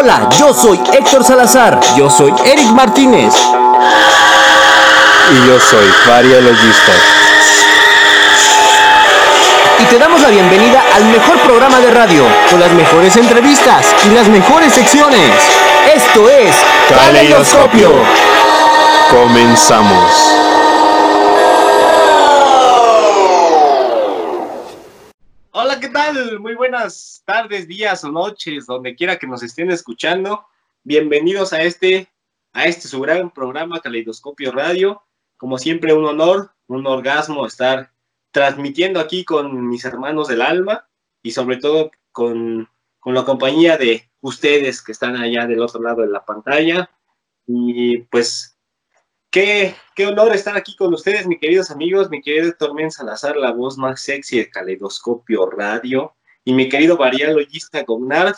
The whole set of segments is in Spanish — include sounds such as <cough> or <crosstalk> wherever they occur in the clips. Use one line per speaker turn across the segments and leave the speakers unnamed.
Hola, yo soy Héctor Salazar.
Yo soy Eric Martínez.
Y yo soy Variologista.
Y te damos la bienvenida al mejor programa de radio,
con las mejores entrevistas y las mejores secciones.
Esto es
Caleidoscopio. Comenzamos.
Hola, ¿qué tal? Muy buenas tardes, días o noches, donde quiera que nos estén escuchando. Bienvenidos a este, a este su gran programa Caleidoscopio Radio. Como siempre, un honor, un orgasmo estar transmitiendo aquí con mis hermanos del alma y sobre todo con, con la compañía de ustedes que están allá del otro lado de la pantalla. Y pues Qué, qué, honor estar aquí con ustedes, mis queridos amigos, mi querido Tormen Salazar, la voz más sexy de Caleidoscopio Radio, y mi querido variologista Gognard,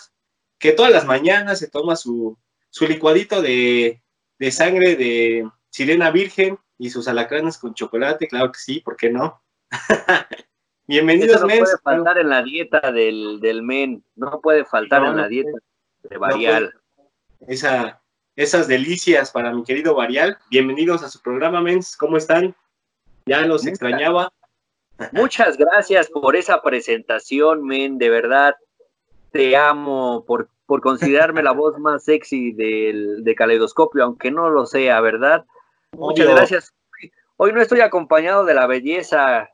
que todas las mañanas se toma su, su licuadito de, de, sangre de sirena virgen y sus alacranes con chocolate, claro que sí, ¿por qué no? <laughs>
Bienvenidos, Eso no puede faltar en la dieta del, del men, no puede faltar no, en la dieta de Varial.
No esa, esas delicias para mi querido Varial. Bienvenidos a su programa, Mens. ¿Cómo están? Ya los extrañaba.
Muchas gracias por esa presentación, men. De verdad, te amo por, por considerarme la voz más sexy del, de Caleidoscopio, aunque no lo sea, ¿verdad? Muchas Obvio. gracias. Hoy no estoy acompañado de la belleza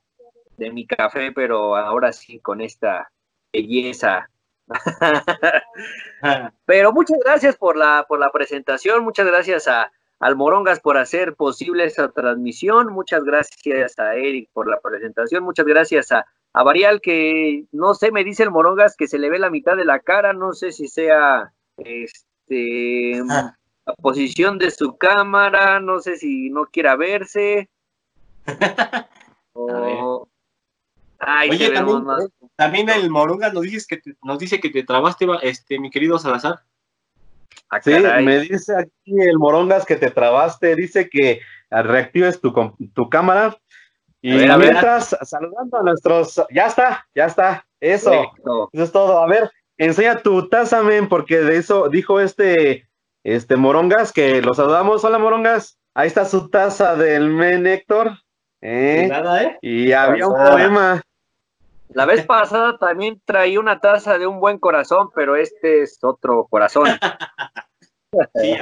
de mi café, pero ahora sí con esta belleza <laughs> Pero muchas gracias por la, por la presentación, muchas gracias a, al Morongas por hacer posible esta transmisión, muchas gracias a Eric por la presentación, muchas gracias a, a Varial que no sé, me dice el Morongas que se le ve la mitad de la cara, no sé si sea este <laughs> la posición de su cámara, no sé si no quiera verse. <laughs>
o... Ay, Oye, también, más. también, el Moronga nos, dices que te, nos dice que te trabaste, este, mi querido Salazar.
Ah, sí, me dice aquí el Morongas que te trabaste, dice que reactives tu, tu cámara. Y a ver, a mientras, saludando a nuestros, ya está, ya está, eso, Perfecto. eso es todo. A ver, enseña tu taza, men, porque de eso dijo este, este Morongas, que lo saludamos. Hola, Morongas. Ahí está su taza del men Héctor. ¿Eh?
Nada, ¿eh?
Y había un poema.
La vez pasada también traí una taza de un buen corazón, pero este es otro corazón. <laughs>
sí,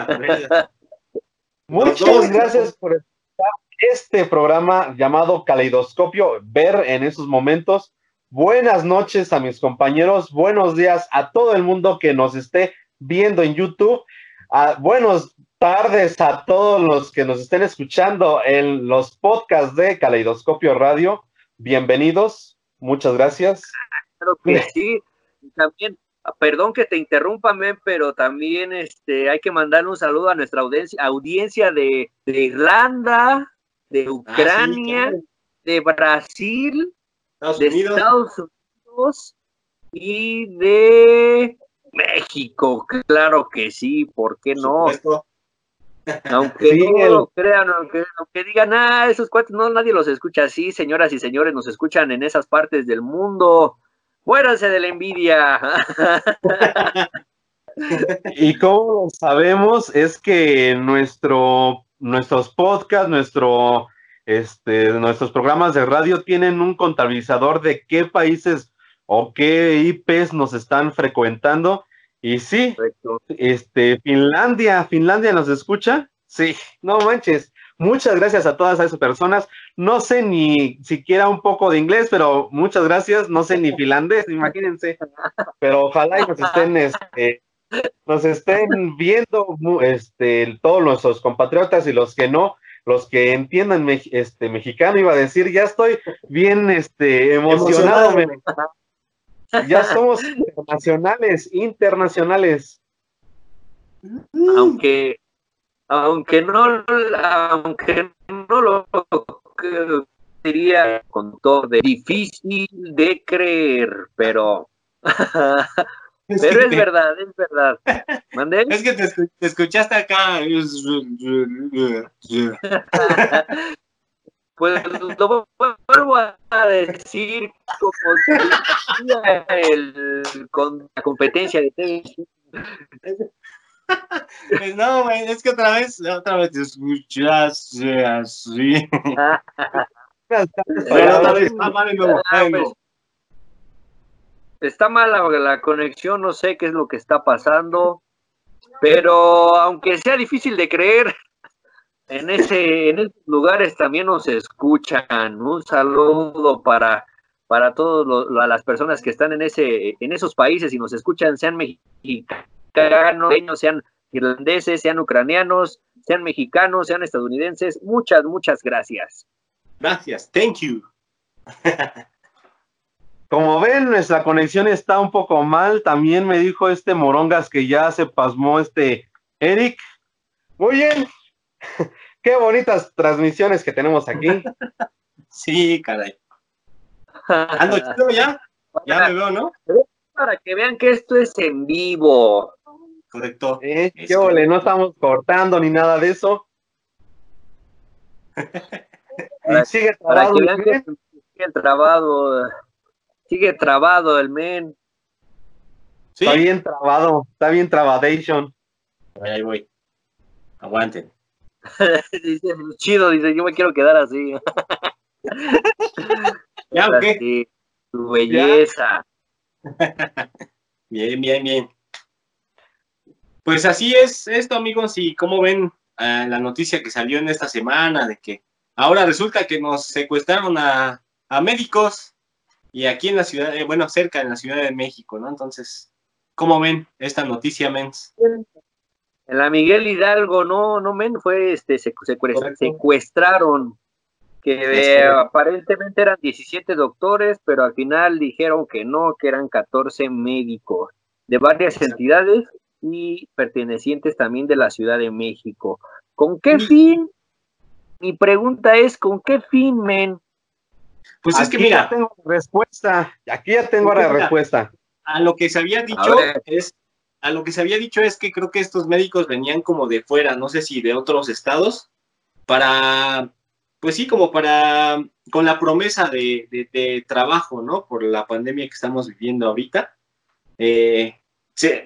Muchas gracias por estar este programa llamado Caleidoscopio, ver en esos momentos. Buenas noches a mis compañeros, buenos días a todo el mundo que nos esté viendo en YouTube. Uh, buenos tardes a todos los que nos estén escuchando en los podcasts de Caleidoscopio Radio. Bienvenidos, muchas gracias.
Claro que sí, también, perdón que te interrumpa, men, pero también este, hay que mandar un saludo a nuestra audiencia, audiencia de, de Irlanda, de Ucrania, ah, sí, claro. de Brasil,
Estados
de
Unidos.
Estados Unidos y de México, claro que sí, ¿por qué no?
Supuesto.
Aunque sí, no lo crean, aunque, aunque, digan, ah, esos cuates, no, nadie los escucha así, señoras y señores, nos escuchan en esas partes del mundo. Fuéranse de la envidia. <laughs>
y como sabemos, es que nuestro, nuestros podcasts, nuestro, este, nuestros programas de radio tienen un contabilizador de qué países o qué IPs nos están frecuentando y sí, Perfecto. este, Finlandia, Finlandia nos escucha. Sí, no manches. Muchas gracias a todas esas personas. No sé ni siquiera un poco de inglés, pero muchas gracias. No sé ni <laughs> finlandés, imagínense. Pero ojalá y nos estén, <laughs> este, nos estén viendo, este, todos nuestros compatriotas y los que no, los que entiendan este mexicano, iba a decir, ya estoy bien, este, emocionado. emocionado. Ya somos internacionales, internacionales.
Aunque, aunque no, aunque no lo diría con todo de difícil de creer, pero, <laughs>
Es
pero es
te-
verdad, es verdad. ¿Mandé?
Es que te escuchaste acá. <laughs> <laughs>
Pues lo vuelvo a decir como el, con la competencia de TV
Pues no, güey, es que otra vez, otra vez te escuchaste así. <laughs> Pero otra vez está mal
Ah,
nuevo.
Está mala la conexión, no sé qué es lo que está pasando, pero aunque sea difícil de creer, en ese en esos lugares también nos escuchan. Un saludo para para todas las personas que están en ese en esos países y nos escuchan, sean mexicanos, sean irlandeses, sean ucranianos, sean mexicanos, sean estadounidenses. Muchas muchas gracias.
Gracias, thank you. <laughs>
Como ven, nuestra conexión está un poco mal. También me dijo este Morongas que ya se pasmó este Eric. Muy bien. <laughs> Qué bonitas transmisiones que tenemos aquí.
Sí, caray. Ando chido ya. Ya me veo, ¿no?
Para que vean que esto es en vivo.
Correcto.
Eh, qué ole, no estamos cortando ni nada de eso. <laughs> sigue
Para
trabado.
que vean que sigue trabado. Sigue trabado el men.
Sí,
Está bien trabado, está bien trabadation.
ahí voy. Aguanten. <laughs>
dice, chido, dice, yo me quiero quedar así. <laughs>
¿Ya o qué?
Así, tu belleza. <laughs>
Bien, bien, bien. Pues así es esto, amigos, y como ven eh, la noticia que salió en esta semana de que ahora resulta que nos secuestraron a, a médicos y aquí en la ciudad, eh, bueno, cerca en la Ciudad de México, ¿no? Entonces, ¿cómo ven esta noticia, mens?
En la Miguel Hidalgo, no, no men, fue este, secuestra- secuestraron, que eh, aparentemente eran 17 doctores, pero al final dijeron que no, que eran 14 médicos de varias
Exacto.
entidades y pertenecientes también de la Ciudad de México. ¿Con qué fin? Mi pregunta es, ¿con qué fin, men?
Pues es que
Aquí
mira,
ya tengo la respuesta. Aquí ya tengo la
Mira.
respuesta.
a lo que se había dicho es a lo que se había dicho es que creo que estos médicos venían como de fuera, no sé si de otros estados, para, pues sí, como para, con la promesa de, trabajo, ¿no? Por la pandemia que estamos viviendo ahorita. Eh,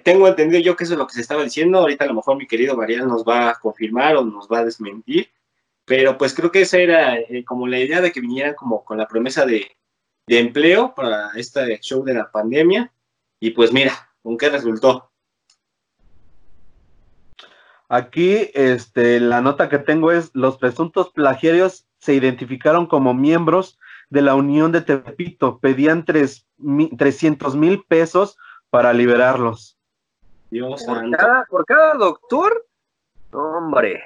tengo entendido yo que eso es lo que se estaba diciendo, ahorita a lo mejor mi querido Mariano nos va a confirmar o nos va a desmentir, pero pues creo que esa era eh, como la idea de que vinieran como con la promesa de, de empleo para este show de la pandemia. Y pues mira, ¿con qué resultó?
Aquí, este, la nota que tengo es los presuntos plagiarios se identificaron como miembros de la Unión de Tepito. Pedían tres mi- 300 mil pesos para liberarlos.
Dios
¿Por
santo.
cada, por cada doctor? Hombre.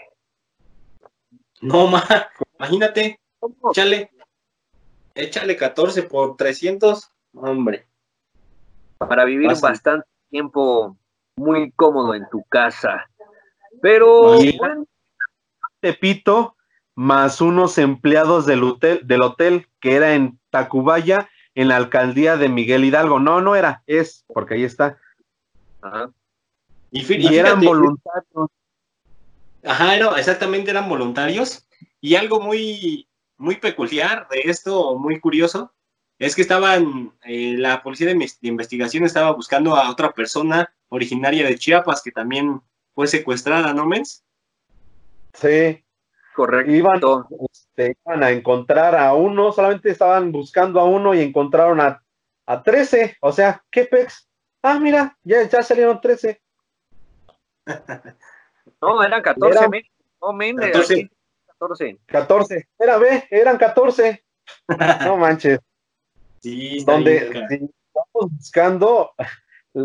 No, ma, imagínate,
¿Cómo?
échale, échale 14 por 300, hombre.
para vivir
Fácil.
bastante tiempo muy cómodo en tu casa. Pero bueno,
Tepito más unos empleados del hotel, del hotel que era en Tacubaya, en la alcaldía de Miguel Hidalgo. No, no era, es, porque ahí está.
ajá,
Y,
eran
fíjate,
voluntarios.
Ajá, era- exactamente eran voluntarios. Y algo muy, muy peculiar de esto, muy curioso, es que estaban, eh, la policía de, de investigación estaba buscando a otra persona originaria de Chiapas que también fue secuestrada, ¿no, Mens?
Sí,
correcto.
iban, este, iban a encontrar a uno, solamente estaban buscando a uno y encontraron a, a 13. O sea, ¿qué pex? Ah, mira, ya, ya salieron 13. <laughs>
No, eran 14,
Era-
men. No, men,
14.
aquí, 14.
14. Era, ve, eran 14. <laughs> No manches.
Sí,
donde si estamos buscando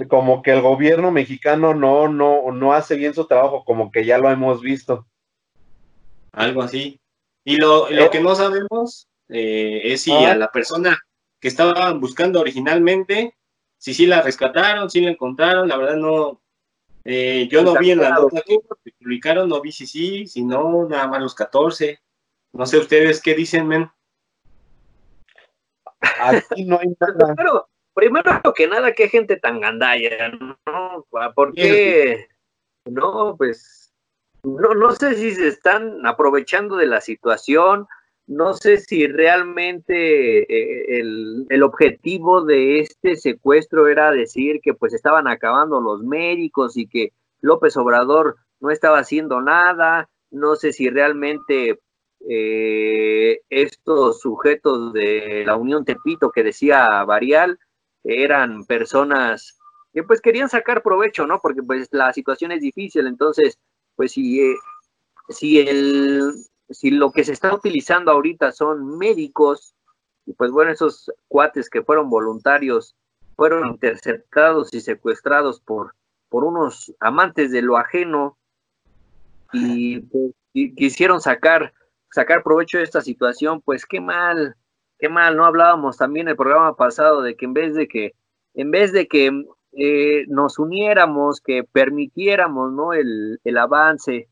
como que el gobierno mexicano no, no, no hace bien su trabajo, como que ya lo hemos visto.
algo así. Y lo, lo
Eh.
que no sabemos eh, es si
Ah.
a la persona que estaban buscando originalmente, si sí la rescataron, si la encontraron, la verdad no, eh, yo no vi en la nota que publicaron, no vi si sí, si no, nada más los 14. No sé ustedes qué dicen, men.
Aquí no hay nada.
Pero, primero que nada, qué gente tan gandalla, ¿no? ¿Por qué? No, pues, no, no sé si se están aprovechando de la situación, no sé si realmente eh, el, objetivo de este secuestro era decir que pues estaban acabando los médicos y que López Obrador no estaba haciendo nada. No sé si realmente eh, estos sujetos de la Unión Tepito que decía Varial eran personas que pues querían sacar provecho, ¿no? Porque pues la situación es difícil, entonces pues si, eh, si el si lo que se está utilizando ahorita son médicos, y pues bueno, esos cuates que fueron voluntarios fueron interceptados y secuestrados por, por unos amantes de lo ajeno y, pues, quisieron sacar, sacar provecho de esta situación, pues qué mal, qué mal, no hablábamos también el programa pasado de que en vez de que, en vez de que eh, nos uniéramos, que permitiéramos ¿no? el, el avance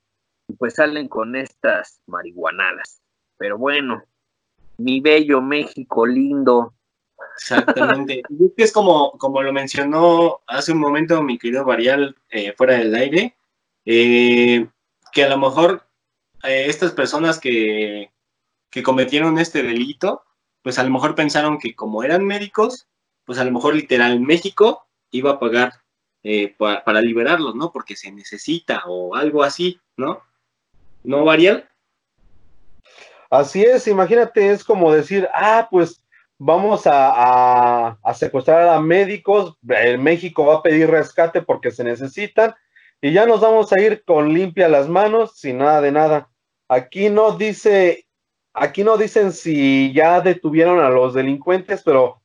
pues salen con estas marihuanadas. Pero bueno, mi bello México lindo.
Exactamente. <laughs> es como, como lo mencionó hace un momento mi querido Varial eh, fuera del aire, eh, que a lo mejor eh, estas personas que, que cometieron este delito, pues a lo mejor pensaron que como eran médicos, pues a lo mejor literal México iba a pagar para, para liberarlos, ¿no? Porque se necesita o algo así, ¿no? ¿no, Varial?
Así es, imagínate, es como decir, ah, pues vamos a, secuestrar a médicos, el México va a pedir rescate porque se necesitan y ya nos vamos a ir con limpia las manos, sin nada de nada. Aquí no dice, aquí no dicen si ya detuvieron a los delincuentes, pero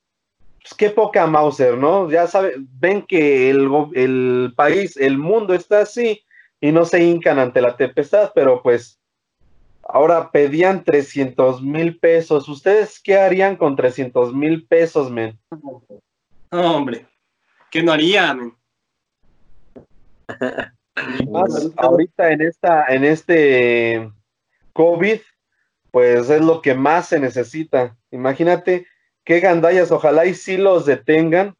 pues, qué poca Mauser, ¿no? Ya saben, ven que el, el país, el mundo está así y no se hincan ante la tempestad, pero pues ahora pedían 300 mil pesos. ¿Ustedes qué harían con 300 mil pesos, men?
No, hombre, ¿qué no haría, men?
Más ahorita en esta, en este COVID, pues es lo que más se necesita. Imagínate qué gandallas, ojalá y sí los detengan,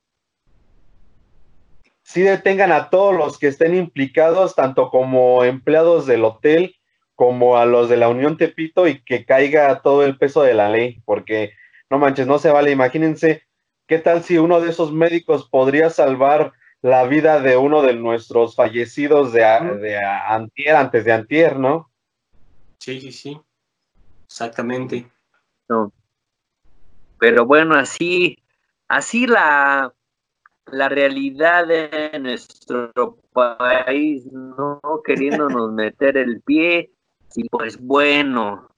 sí detengan a todos los que estén implicados, tanto como empleados del hotel como a los de la Unión Tepito y que caiga todo el peso de la ley, porque no manches, no se vale. Imagínense qué tal si uno de esos médicos podría salvar la vida de uno de nuestros fallecidos de, de antier, antes de antier, ¿no?
Sí, sí, sí. Exactamente.
No. Pero bueno, así, así la, la realidad de nuestro país, no queriéndonos <laughs> meter el pie, y pues bueno,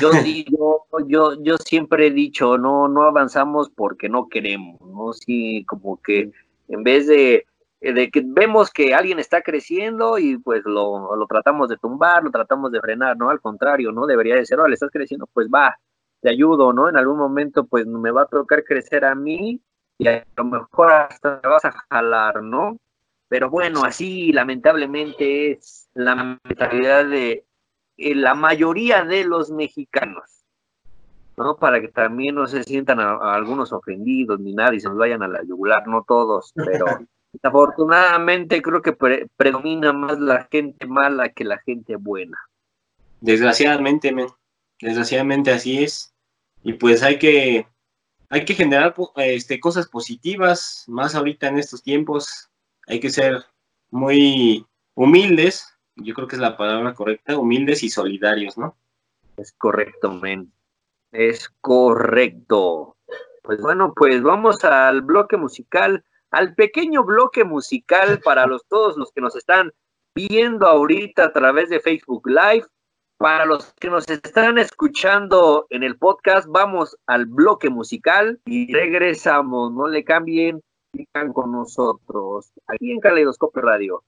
yo digo, <laughs> yo, yo siempre he dicho, no, no avanzamos porque no queremos, ¿no? Sí, como que en vez de, de que vemos que alguien está creciendo y pues lo, lo tratamos de tumbar, lo tratamos de frenar, ¿no? Al contrario, ¿no? Debería de ser, oh, le estás creciendo, pues va, te ayudo, ¿no? En algún momento pues me va a tocar crecer a mí y a lo mejor hasta te vas a jalar, ¿no? Pero bueno, así lamentablemente es la mentalidad de eh, la mayoría de los mexicanos, ¿no? Para que también no se sientan algunos ofendidos ni nada y se nos vayan a la yugular, no todos, pero <laughs> afortunadamente creo que predomina más la gente mala que la gente buena.
Desgraciadamente, desgraciadamente así es. Y pues hay que hay que generar este, cosas positivas, más ahorita en estos tiempos. Hay que ser muy humildes, yo creo que es la palabra correcta, humildes y solidarios, ¿no?
Es correcto, men. Es correcto. Pues bueno, pues vamos al bloque musical, al pequeño bloque musical para los todos los que nos están viendo ahorita a través de Facebook Live. Para los que nos están escuchando en el podcast, vamos al bloque musical y regresamos. No le cambien, sigan con nosotros aquí en Caleidoscopio Radio.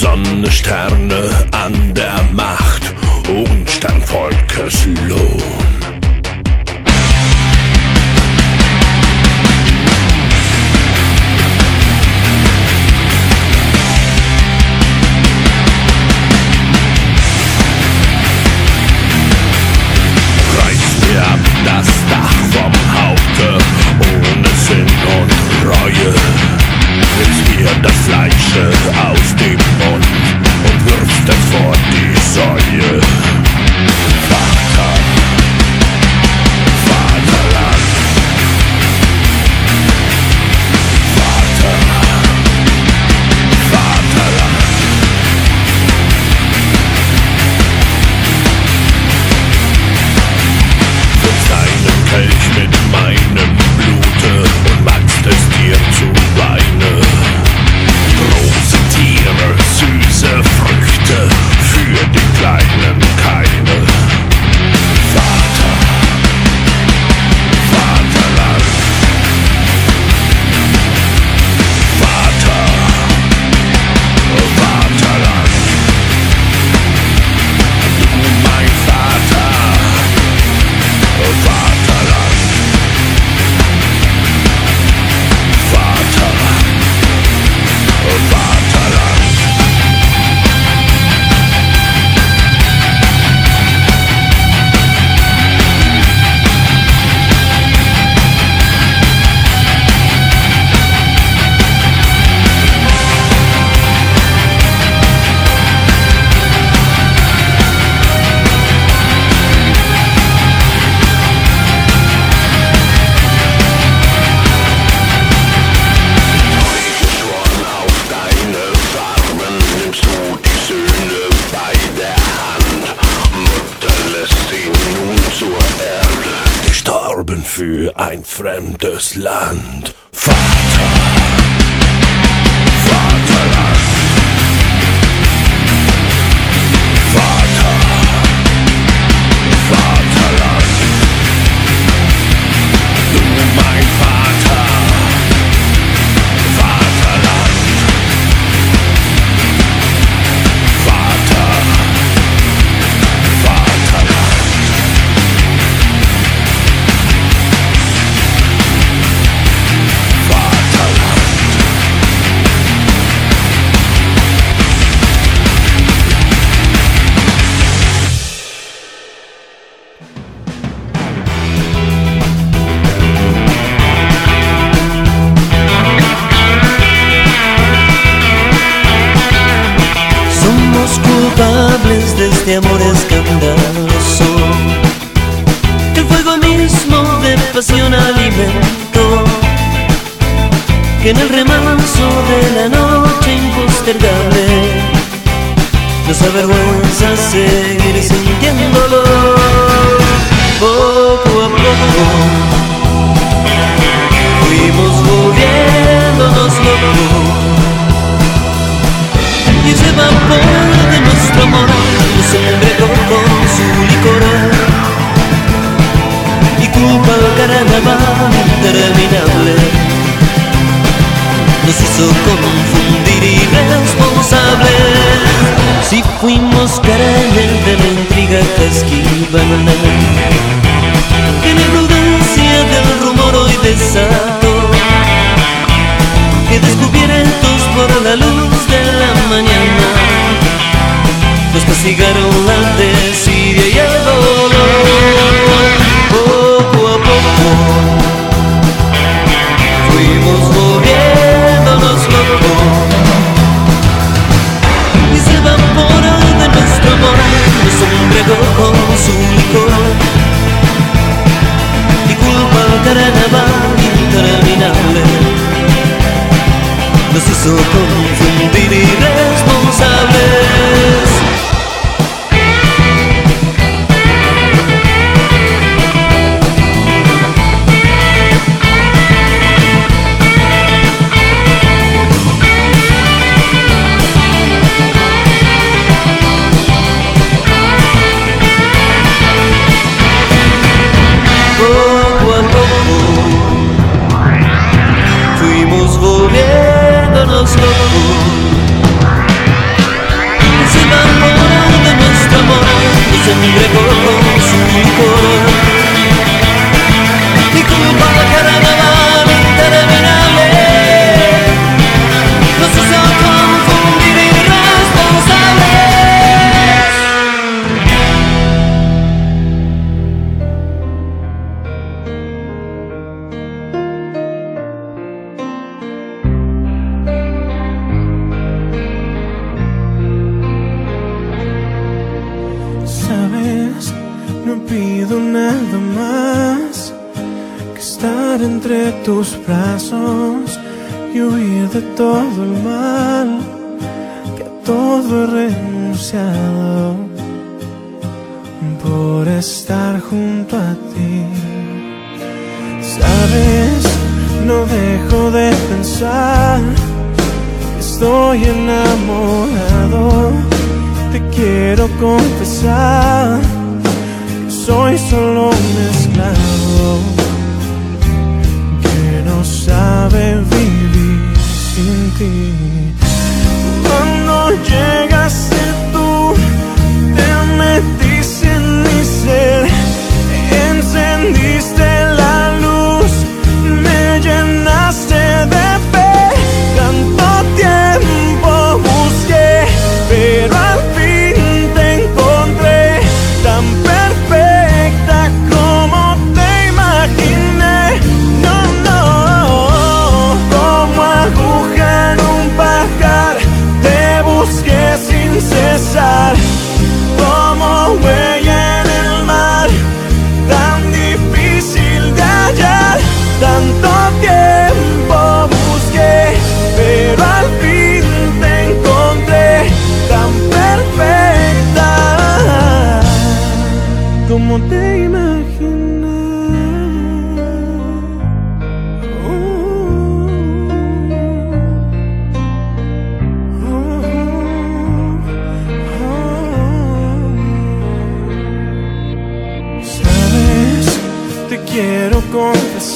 Sonne, Sterne an der Macht und Sternvolk Lohn. Fremdes Land.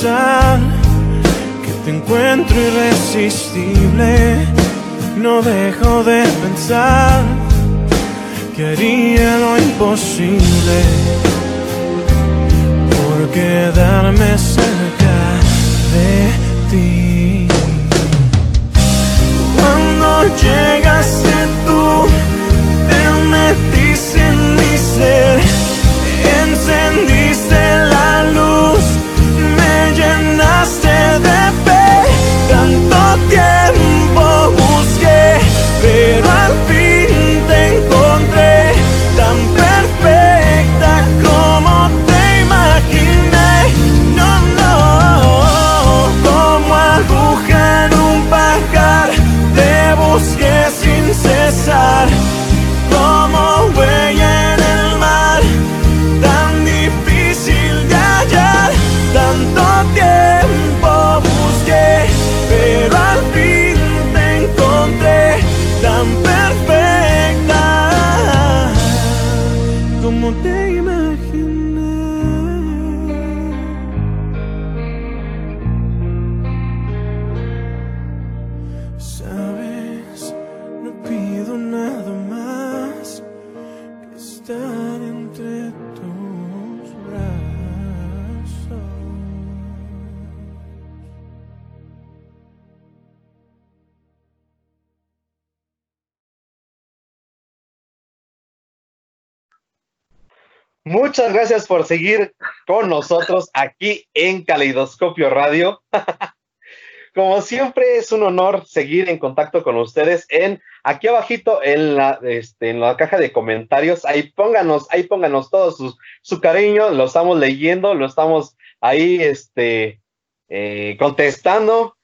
Que
te encuentro irresistible. No dejo de pensar que haría lo imposible por quedarme cerca de ti. Cuando llegaste tú, te metiste en mi ser, encendiste la luz, llenaste de fe. Tanto tiempo busqué, pero al fin
Muchas gracias por seguir con nosotros aquí en Caleidoscopio Radio. <laughs> Como siempre es un honor seguir en contacto con ustedes en aquí abajito en la, este, en la caja de comentarios. Ahí pónganos, ahí pónganos todo su, cariño, lo estamos leyendo, lo estamos ahí este, eh, contestando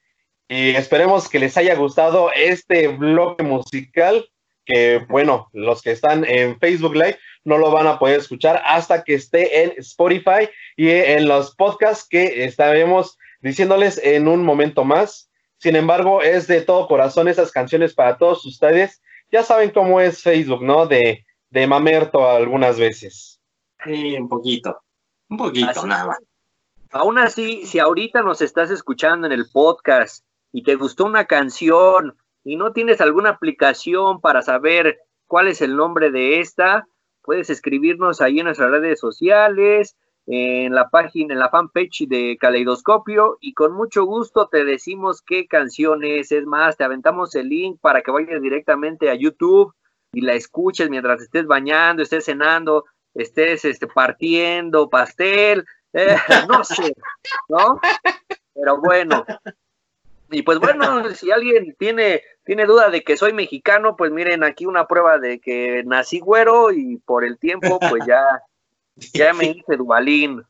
y esperemos que les haya gustado este bloque musical que bueno, los que están en Facebook Live no lo van a poder escuchar hasta que esté en Spotify y en los podcasts que estaremos diciéndoles en un momento más. Sin embargo, es de todo corazón esas canciones para todos ustedes. Ya saben cómo es Facebook, ¿no? De, de mamerto algunas veces.
Sí, un poquito. Un poquito,
Así
nada más.
Aún así, si ahorita nos estás escuchando en el podcast y te gustó una canción y no tienes alguna aplicación para saber cuál es el nombre de esta, puedes escribirnos ahí en nuestras redes sociales, en la página, en la fanpage de Caleidoscopio y con mucho gusto te decimos qué canción es. Es más, te aventamos el link para que vayas directamente a YouTube y la escuches mientras estés bañando, estés cenando, estés este, partiendo pastel, eh, no sé, ¿no? Pero bueno. Y pues bueno, <laughs> si alguien tiene, tiene duda de que soy mexicano, pues miren aquí una prueba de que nací güero y por el tiempo, pues ya, <laughs> ya me hice Dubalín.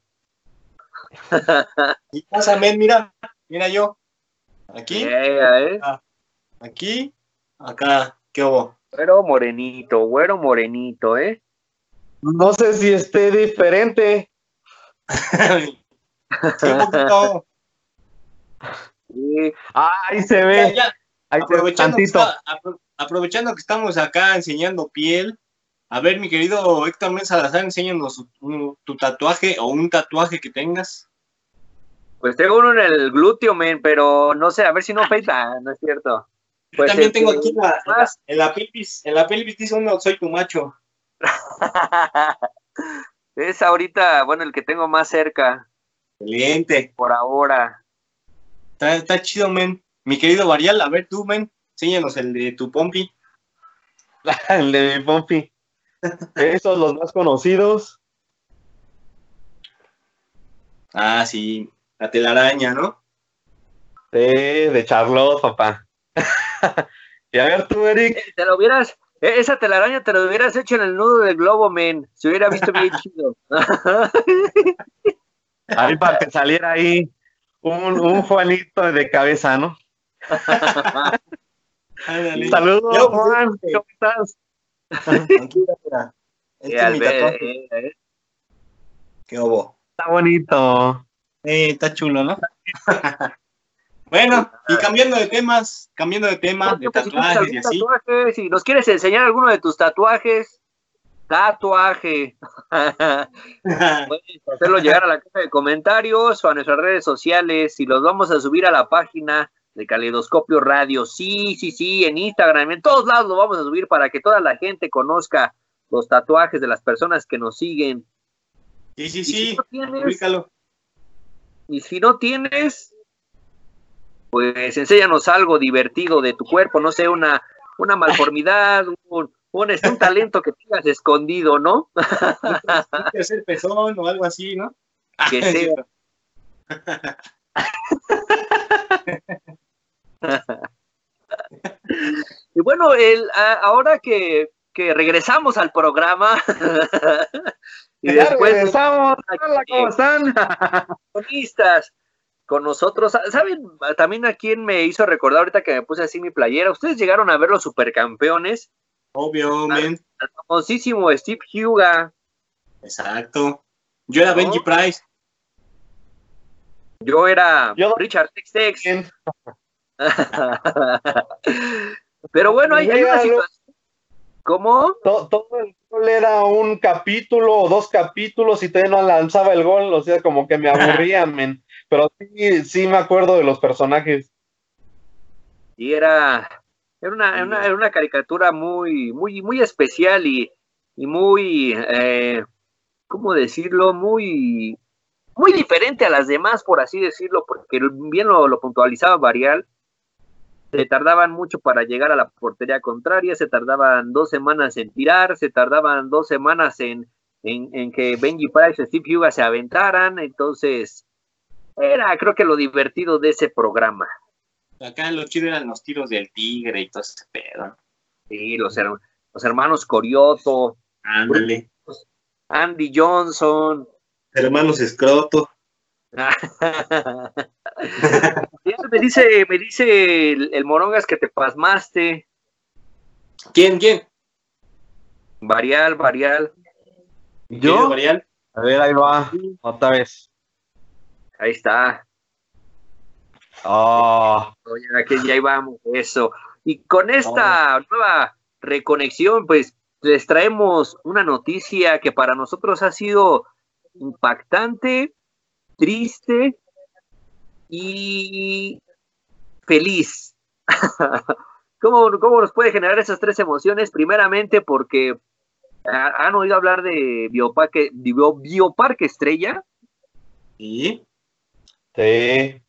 Y pásame, mira, mira yo. Aquí,
Eh, eh.
aquí, acá, ¿qué hubo?
Güero morenito, güero morenito, ¿eh?
No sé si esté diferente. <laughs>
Sí, un poquito.
Sí.
Ah, ahí se ve.
ya,
Ahí se ve
aprovechando, que
tantito.
está- apro- aprovechando que estamos acá enseñando piel, a ver, mi querido Héctor Mesa Salazar, enséñanos tu, un- tu tatuaje o un tatuaje que tengas.
Pues tengo uno en el glúteo, men, pero no sé, a ver si no afeita, no es cierto.
Yo
Pues,
también
este,
tengo aquí la, en la- en la pelvis, en la pelvis dice uno, soy tu macho. <laughs>
es ahorita, bueno, el que tengo más cerca
Excelente.
por ahora.
Está, está chido, men. Mi querido Varial, a ver tú, men, enséñanos el de tu pompi. <laughs>
El de mi Pompi. Esos los más conocidos.
Ah, sí, la telaraña, ¿no?
Sí, de Charlotte, papá. <laughs> y a ver tú, Eric.
Eh, Te lo hubieras, eh, esa telaraña te lo hubieras hecho en el nudo del globo, men. Se hubiera visto bien <laughs> chido.
Ahí para que saliera ahí un, un Juanito de cabeza, ¿no? <laughs> Saludos,
Yo,
Juan. ¿Cómo estás?
Aquí, mira. <laughs> Este
Eh,
es. ¿Qué hubo?
Está bonito.
Eh, está chulo, ¿no? <laughs> bueno, y cambiando de temas, cambiando de tema, de tatuajes y así.
si nos quieres enseñar alguno de tus tatuajes, tatuaje. <laughs> Puedes hacerlo llegar a la caja de comentarios o a nuestras redes sociales y los vamos a subir a la página de Caleidoscopio Radio. Sí, sí, sí, en Instagram, en todos lados lo vamos a subir para que toda la gente conozca los tatuajes de las personas que nos siguen.
Sí, sí,
Y si
sí,
no tienes,
ubícalo.
y si no tienes, pues enséñanos algo divertido de tu cuerpo, no sé, una, una malformidad, un, este, un talento que tengas escondido, ¿no? <laughs>
Puede ser pezón o algo así, ¿no?
Que <laughs> sea. <laughs> Y bueno, el, ahora que, que regresamos al programa y
Ya
después
regresamos. Hola, ¿cómo están?
con nosotros, ¿saben también a quién me hizo recordar ahorita que me puse así mi playera? ¿Ustedes llegaron a ver los supercampeones?
Obvio, men.
El famosísimo Steve Huga.
Exacto. Yo era
¿No?
Benji Price.
Yo era
Yo-
Richard Tex. <laughs> Pero bueno, hay, hay una situación. ¿Cómo?
To- Todo, el gol era un capítulo o dos capítulos y todavía no lanzaba el gol, o sea, como que me aburría, <laughs> men. Pero sí, sí me acuerdo de los personajes.
Y era, era, una, una, era una caricatura muy, muy, muy especial y, y muy, eh, ¿cómo decirlo? Muy, muy diferente a las demás, por así decirlo, porque bien lo, lo puntualizaba Varial. Se tardaban mucho para llegar a la portería contraria, se tardaban dos semanas en tirar, se tardaban dos semanas en, en, en que Benji Price y Steve Huga se aventaran, entonces era creo que lo divertido de ese programa.
Acá lo chido eran los tiros del tigre y todo ese pedo.
Sí, los, her- los hermanos Corioto,
Ándale.
Andy Johnson.
Hermanos escroto. <laughs>
Me dice, me dice el, el Morongas que te pasmaste.
¿Quién, quién?
Varial, varial.
¿Querido
¿Yo?
Varial?
A ver, ahí va. Otra vez.
Ahí está.
Oh,
Oye, que ya ahí vamos, eso. Y con esta nueva reconexión, pues les traemos una noticia que para nosotros ha sido impactante, triste y feliz. <laughs> ¿Cómo, ¿Cómo nos puede generar esas tres emociones? Primeramente porque han oído hablar de Bioparque, de Bio- Bioparque Estrella.
¿Y?
sí.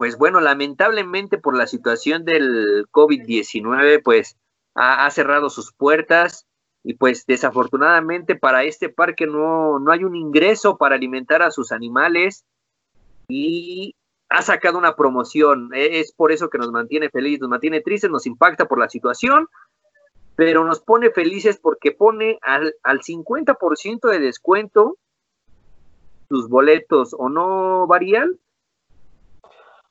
Pues bueno, lamentablemente por la situación del COVID-19, pues ha, cerrado sus puertas y pues desafortunadamente para este parque no, no hay un ingreso para alimentar a sus animales y ha sacado una promoción. E- Es por eso que nos mantiene felices, nos mantiene tristes, nos impacta por la situación, pero nos pone felices porque pone al, al 50% de descuento sus boletos o no, Varial?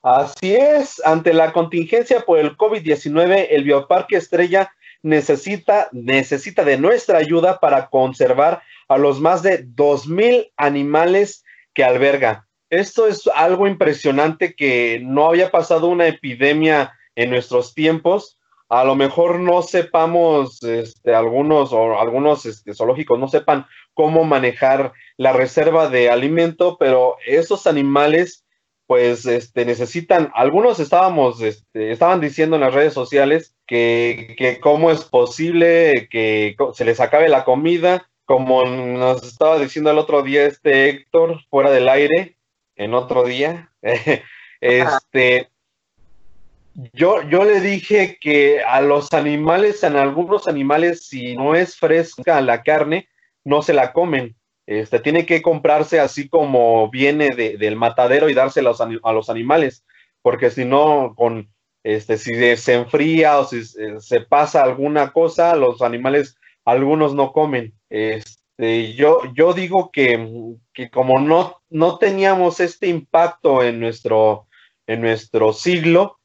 Así es, ante la contingencia por el COVID-19, el Bioparque Estrella necesita, necesita de nuestra ayuda para conservar a los más de 2.000 animales que alberga. Esto es algo impresionante que no había pasado una epidemia en nuestros tiempos. A lo mejor no sepamos, este, algunos o algunos este, zoológicos no sepan cómo manejar la reserva de alimento, pero esos animales pues este, necesitan, algunos estábamos, este, estaban diciendo en las redes sociales que, que cómo es posible que se les acabe la comida, como nos estaba diciendo el otro día este Héctor, fuera del aire, en otro día, <laughs> este, yo, yo le dije que a los animales, en algunos animales, si no es fresca la carne, no se la comen. Este, tiene que comprarse así como viene del matadero y dársela a los animales, porque si no, con, este, si se enfría o si se pasa alguna cosa, los animales, algunos no comen. Este, yo, digo que, como no, teníamos este impacto en nuestro, siglo,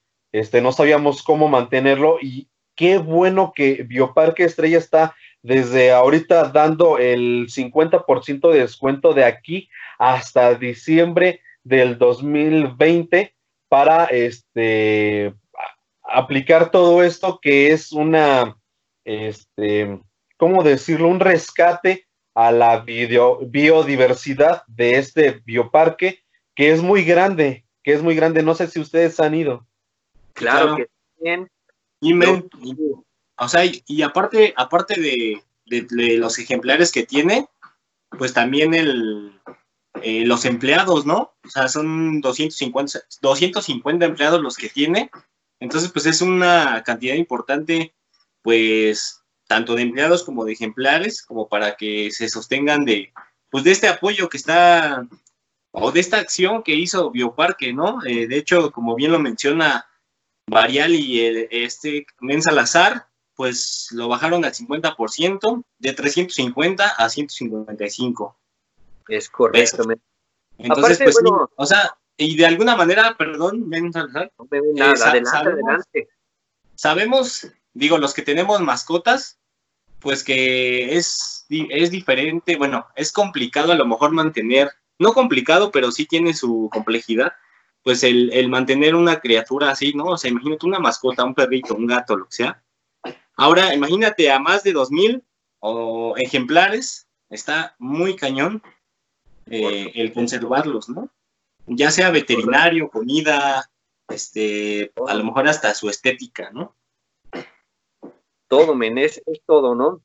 no sabíamos cómo mantenerlo y qué bueno que Bioparque Estrella está desde ahorita dando el 50% de descuento de aquí hasta diciembre del 2020 para este aplicar todo esto que es una este cómo decirlo un rescate a la biodiversiddad de este bioparque que es muy grande que es muy grande. No sé si ustedes han ido.
Claro, que bien
y me, o sea, y, aparte, aparte de, los ejemplares que tiene, pues también el, eh, los empleados, ¿no? O sea, son 250, 250 empleados los que tiene. Entonces, pues es una cantidad importante, pues, tanto de empleados como de ejemplares, como para que se sostengan de, pues, de este apoyo que está, o de esta acción que hizo Bioparque, ¿no? Eh, de hecho, como bien lo menciona Varial y este Men Salazar, pues lo bajaron al 50%, de 350 a 155.
Es correcto.
Entonces, pues, o sea, y de alguna manera, perdón, ven,
nada, eh, adelante, adelante.
Sabemos, digo, los que tenemos mascotas, pues que es, es diferente, bueno, es complicado a lo mejor mantener, no complicado, pero sí tiene su complejidad, pues el, el mantener una criatura así, ¿no? O sea, imagínate una mascota, un perrito, un gato, lo que sea, Ahora, imagínate a más de 2.000 o ejemplares, está muy cañón eh, el conservarlos, ¿no? Ya sea veterinario, comida, este, a lo mejor hasta su estética, ¿no?
Todo, men, es, todo, ¿no?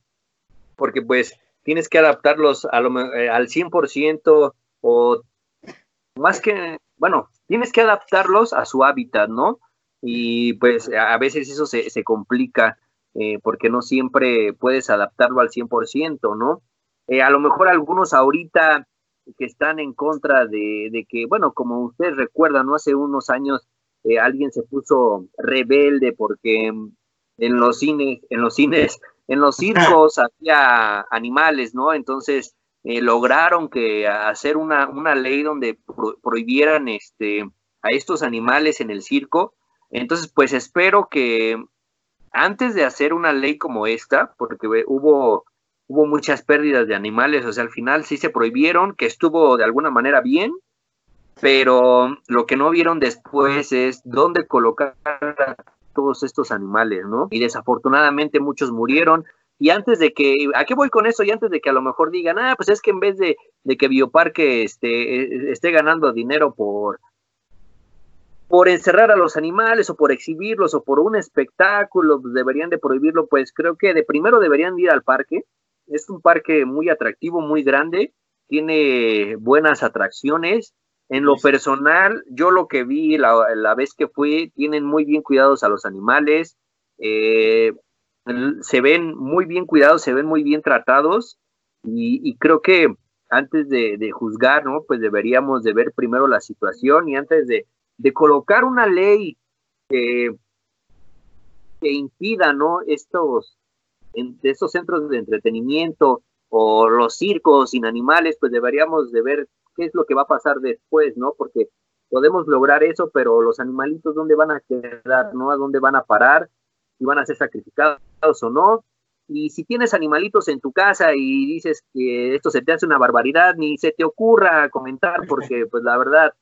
Porque pues tienes que adaptarlos a lo, eh, al 100% o más que, bueno, tienes que adaptarlos a su hábitat, ¿no? Y pues a veces eso se, se complica eh, porque no siempre puedes adaptarlo al 100%, ¿no? Eh, a lo mejor algunos ahorita que están en contra de, que, bueno, como ustedes recuerdan, ¿no? Hace unos años eh, alguien se puso rebelde porque en los cines, en los cines, <laughs> en los circos <laughs> había animales, ¿no? Entonces lograron que hacer una, una ley donde prohibieran este, a estos animales en el circo. Entonces, pues espero que antes de hacer una ley como esta, porque hubo, hubo muchas pérdidas de animales, o sea, al final sí se prohibieron, que estuvo de alguna manera bien, pero lo que no vieron después es dónde colocar todos estos animales, ¿no? Y desafortunadamente muchos murieron. Y antes de que, ¿a qué voy con eso? Y antes de que a lo mejor digan, ah, pues es que en vez de, de que Bioparque esté, esté ganando dinero por, por encerrar a los animales o por exhibirlos o por un espectáculo, pues, deberían de prohibirlo, pues creo que de primero deberían ir al parque. Es un parque muy atractivo, muy grande, tiene buenas atracciones. En lo personal, yo lo que vi la, vez que fui, tienen muy bien cuidados a los animales, eh, se ven muy bien cuidados, se ven muy bien tratados y, creo que antes de, de, juzgar, ¿no? Pues deberíamos de ver primero la situación y antes de, de colocar una ley que, impida, ¿no? Estos, en, estos centros de entretenimiento o los circos sin animales, pues deberíamos de ver qué es lo que va a pasar después, ¿no? Porque podemos lograr eso, pero los animalitos, ¿dónde van a quedar, no? ¿A dónde van a parar? Si van a ser sacrificados o no. Y si tienes animalitos en tu casa y dices que esto se te hace una barbaridad, ni se te ocurra comentar, porque pues la verdad,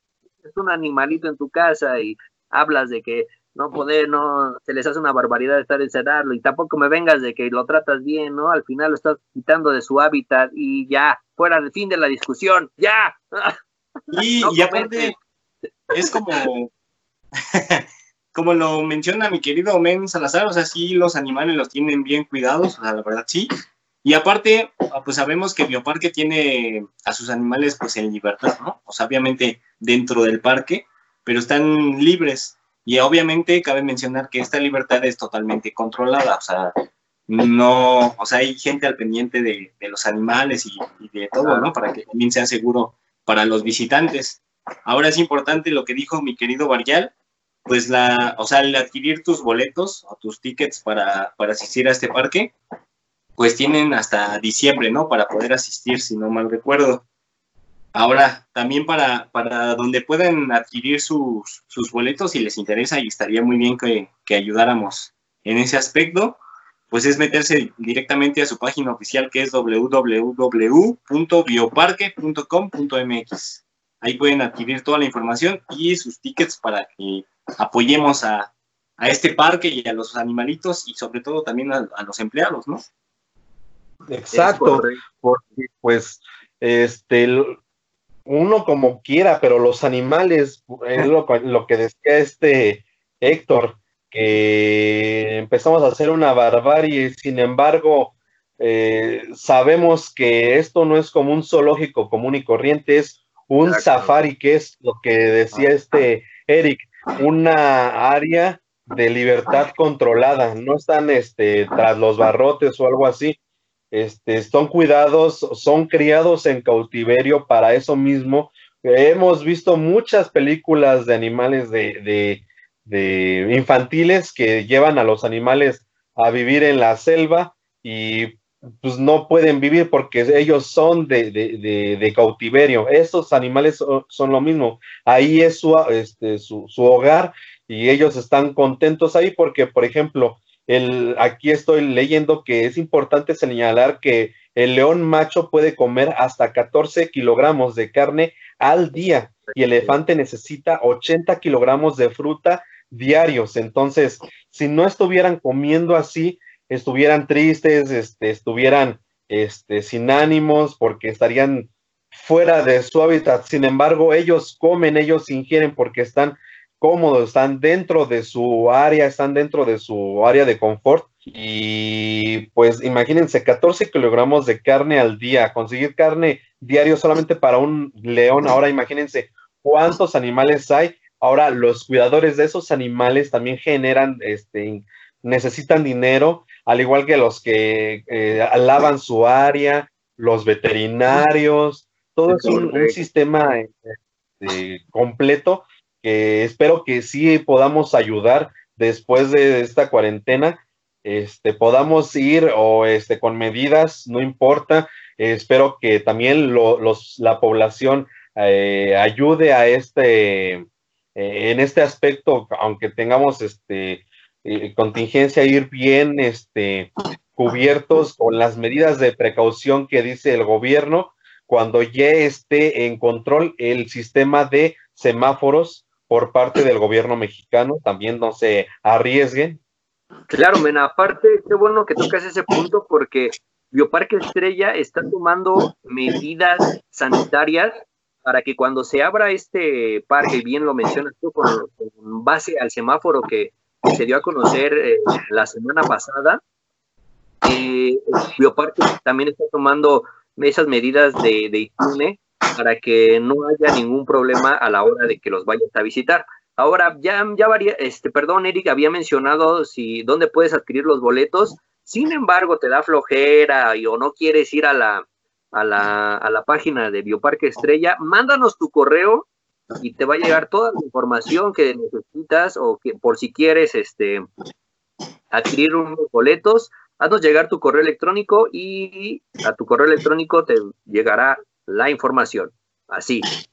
es un animalito en tu casa y hablas de que no poder, no, se les hace una barbaridad estar encerrarlo y tampoco me vengas de que lo tratas bien, ¿no? Al final lo estás quitando de su hábitat y ya, fuera del fin de la discusión, ya.
Y, <laughs> y aparte, es como, <laughs> como lo menciona mi querido Men Salazar, o sea, sí, los animales los tienen bien cuidados, o sea, la verdad sí. Y aparte, pues sabemos que Bioparque tiene a sus animales pues en libertad, ¿no? O sea, obviamente dentro del parque, pero están libres. Y obviamente cabe mencionar que esta libertad es totalmente controlada, o sea, no, o sea, hay gente al pendiente de, los animales y, de todo, ¿no? Para que también sea seguro para los visitantes. Ahora es importante lo que dijo mi querido Barial, pues la, o sea, adquirir tus boletos o tus tickets para, para asistir a este parque, pues tienen hasta diciembre, ¿no? Para poder asistir, si no mal recuerdo. Ahora, también para, para donde puedan adquirir sus, sus boletos, si les interesa, y estaría muy bien que, ayudáramos en ese aspecto, pues es meterse directamente a su página oficial que es www.bioparque.com.mx. Ahí pueden adquirir toda la información y sus tickets para que apoyemos a, a este parque y a los animalitos y sobre todo también a los empleados, ¿no?
Exacto, porque pues este uno como quiera, pero los animales, es lo, lo que decía este Héctor, que empezamos a hacer una barbarie, sin embargo, eh, sabemos que esto no es como un zoológico común y corriente, es un Exacto. safari, que es lo que decía este Eric, una área de libertad controlada, no están este, tras los barrotes o algo así, este, son cuidados, son criados en cautiverio para eso mismo. Hemos visto muchas películas de animales de, de, de, infantiles que llevan a los animales a vivir en la selva y pues no pueden vivir porque ellos son de, de cautiverio. Estos animales son, lo mismo. Ahí es su, este, su hogar y ellos están contentos ahí porque, por ejemplo, el, aquí estoy leyendo que es importante señalar que el león macho puede comer hasta 14 kilogramos de carne al día y el elefante necesita 80 kilogramos de fruta diarios. Entonces, si no estuvieran comiendo así, estuvieran tristes, este, estuvieran este, sin ánimos porque estarían fuera de su hábitat. Sin embargo, ellos comen, ellos ingieren porque están cómodos, están dentro de su área, están dentro de su área de confort. Y pues imagínense, 14 kilogramos de carne al día, conseguir carne diario solamente para un león. Ahora imagínense cuántos animales hay. Ahora los cuidadores de esos animales también generan, este, necesitan dinero, al igual que los que eh, lavan su área, los veterinarios, todo es un, un sistema este, completo que espero que sí podamos ayudar después de esta cuarentena, este, podamos ir o este, con medidas, no importa, espero que también lo, los, la población eh, ayude a este, eh, en este aspecto, aunque tengamos este, eh, contingencia, ir bien este, cubiertos con las medidas de precaución que dice el gobierno cuando ya esté en control el sistema de semáforos por parte del gobierno mexicano, también no se arriesguen.
Claro, men, aparte, qué bueno que tocas ese punto porque Bioparque Estrella está tomando medidas sanitarias para que cuando se abra este parque, bien lo mencionas tú, con, base al semáforo que, se dio a conocer eh, la semana pasada, eh, Bioparque también está tomando esas medidas de, de para que no haya ningún problema a la hora de que los vayas a visitar. Ahora, ya, varía, este, perdón, Eric, había mencionado si dónde puedes adquirir los boletos. Sin embargo, te da flojera y o no quieres ir a la, a la, a la página de Bioparque Estrella, mándanos tu correo y te va a llegar toda la información que necesitas o que por si quieres este, adquirir unos boletos, haznos llegar tu correo electrónico y a tu correo electrónico te llegará la información. Así. <laughs>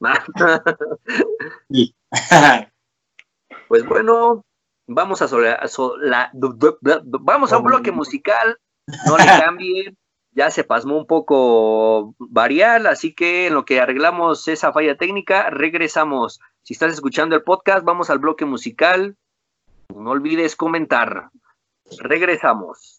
<laughs> pues bueno, vamos a, vamos a un bloque musical. No le <laughs> cambien. Ya se pasmó un poco varial, así que en lo que arreglamos esa falla técnica, regresamos. Si estás escuchando el podcast, vamos al bloque musical. No olvides comentar. Regresamos.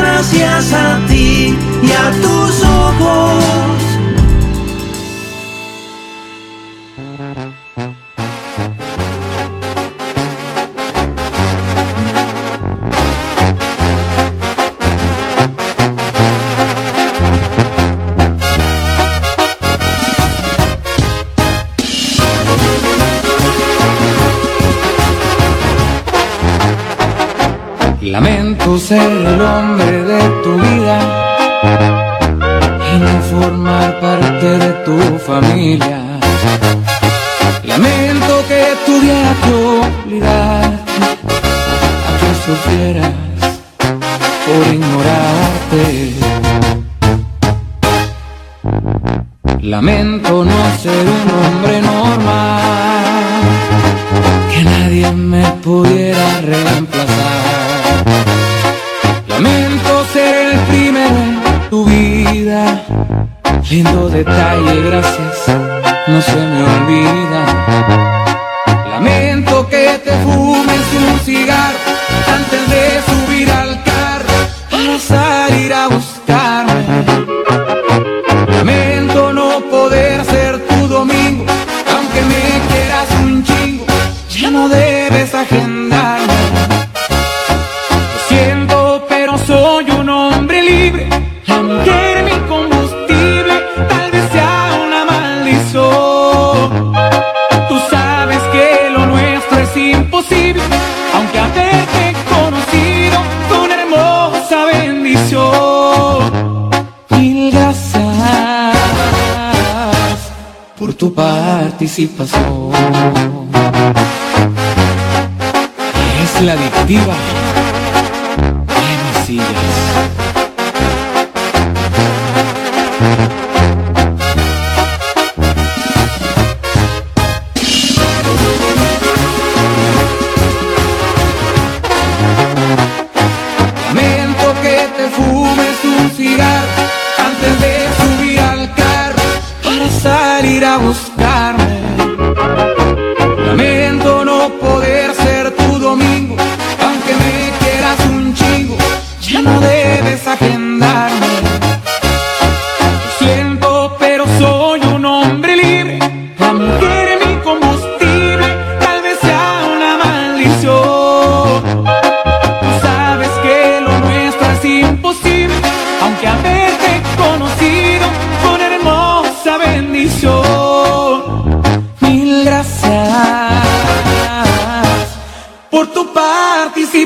Gracias a ti y a tus ojos.
Lamento ser el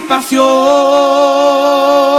participación.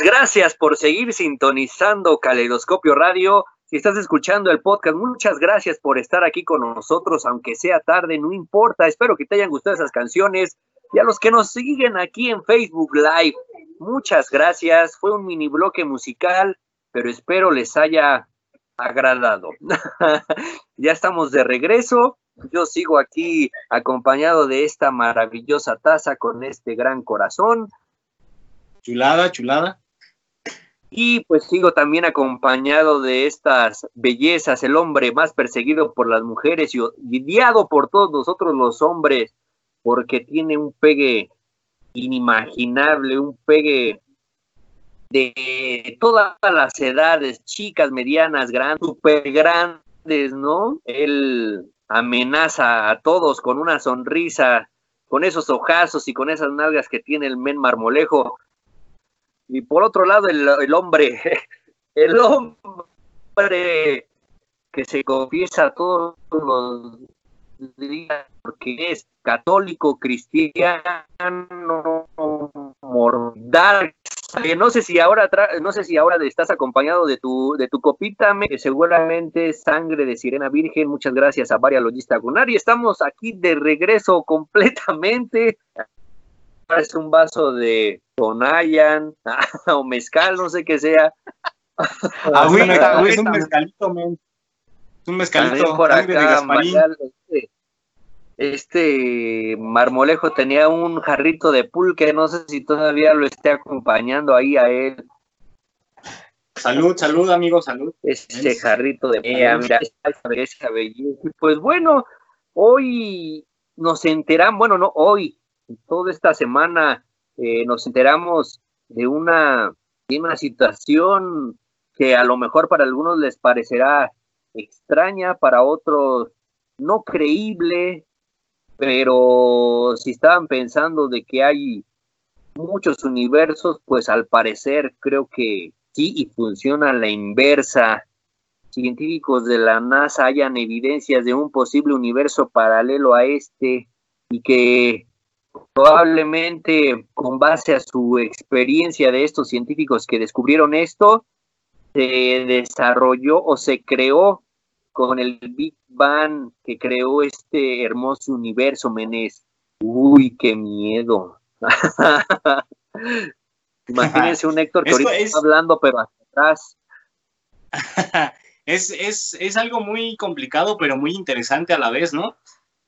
Gracias por
seguir sintonizando Caleidoscopio Radio. Si estás escuchando el podcast, muchas gracias por estar aquí con nosotros, aunque sea tarde, no importa. Espero que te hayan gustado esas canciones. Y a los que nos siguen aquí en Facebook Live, muchas gracias. Fue un mini bloque musical, pero espero les haya agradado. <laughs> ya estamos de regreso. Yo sigo aquí acompañado de esta maravillosa taza con este gran corazón.
Chulada, chulada.
Y pues sigo también acompañado de estas bellezas, el hombre más perseguido por las mujeres y odiado por todos nosotros los hombres, porque tiene un pegue inimaginable, un pegue de todas las edades, chicas, medianas, grandes, super grandes, ¿no? Él amenaza a todos con una sonrisa, con esos ojazos y con esas nalgas que tiene el men marmolejo. Y por otro lado, el, el hombre, <laughs> el hombre que se confiesa todos los días porque es católico, cristiano, mordar. No sé si ahora no sé si ahora estás acompañado de tu de tu copita, que seguramente sangre de sirena virgen. Muchas gracias a Varia Logista Gunar y estamos aquí de regreso <laughs> completamente. Es un vaso de Tonayan <laughs> o mezcal, no sé qué sea.
Agüita, es un mezcalito, men. Es un mezcalito.
Por acá, este, este marmolejo tenía un jarrito de pulque, no sé si todavía lo esté acompañando ahí a él.
Salud, salud, amigo, salud.
Este jarrito de pulque, esa belleza. Pues bueno, hoy nos enteramos, bueno, no hoy, toda esta semana eh, nos enteramos de una, de una situación que a lo mejor para algunos les parecerá extraña, para otros no creíble, pero si estaban pensando de que hay muchos universos, pues al parecer creo que sí y funciona la inversa. Científicos de la NASA hayan evidencias de un posible universo paralelo a este y que probablemente con base a su experiencia de estos científicos que descubrieron esto, se desarrolló o se creó con el Big Bang que creó este hermoso universo, Menes. Uy, qué miedo. <laughs> Imagínense un Héctor que ahorita está hablando, pero hacia atrás. <laughs>
es, es, es algo muy complicado, pero muy interesante a la vez, ¿no?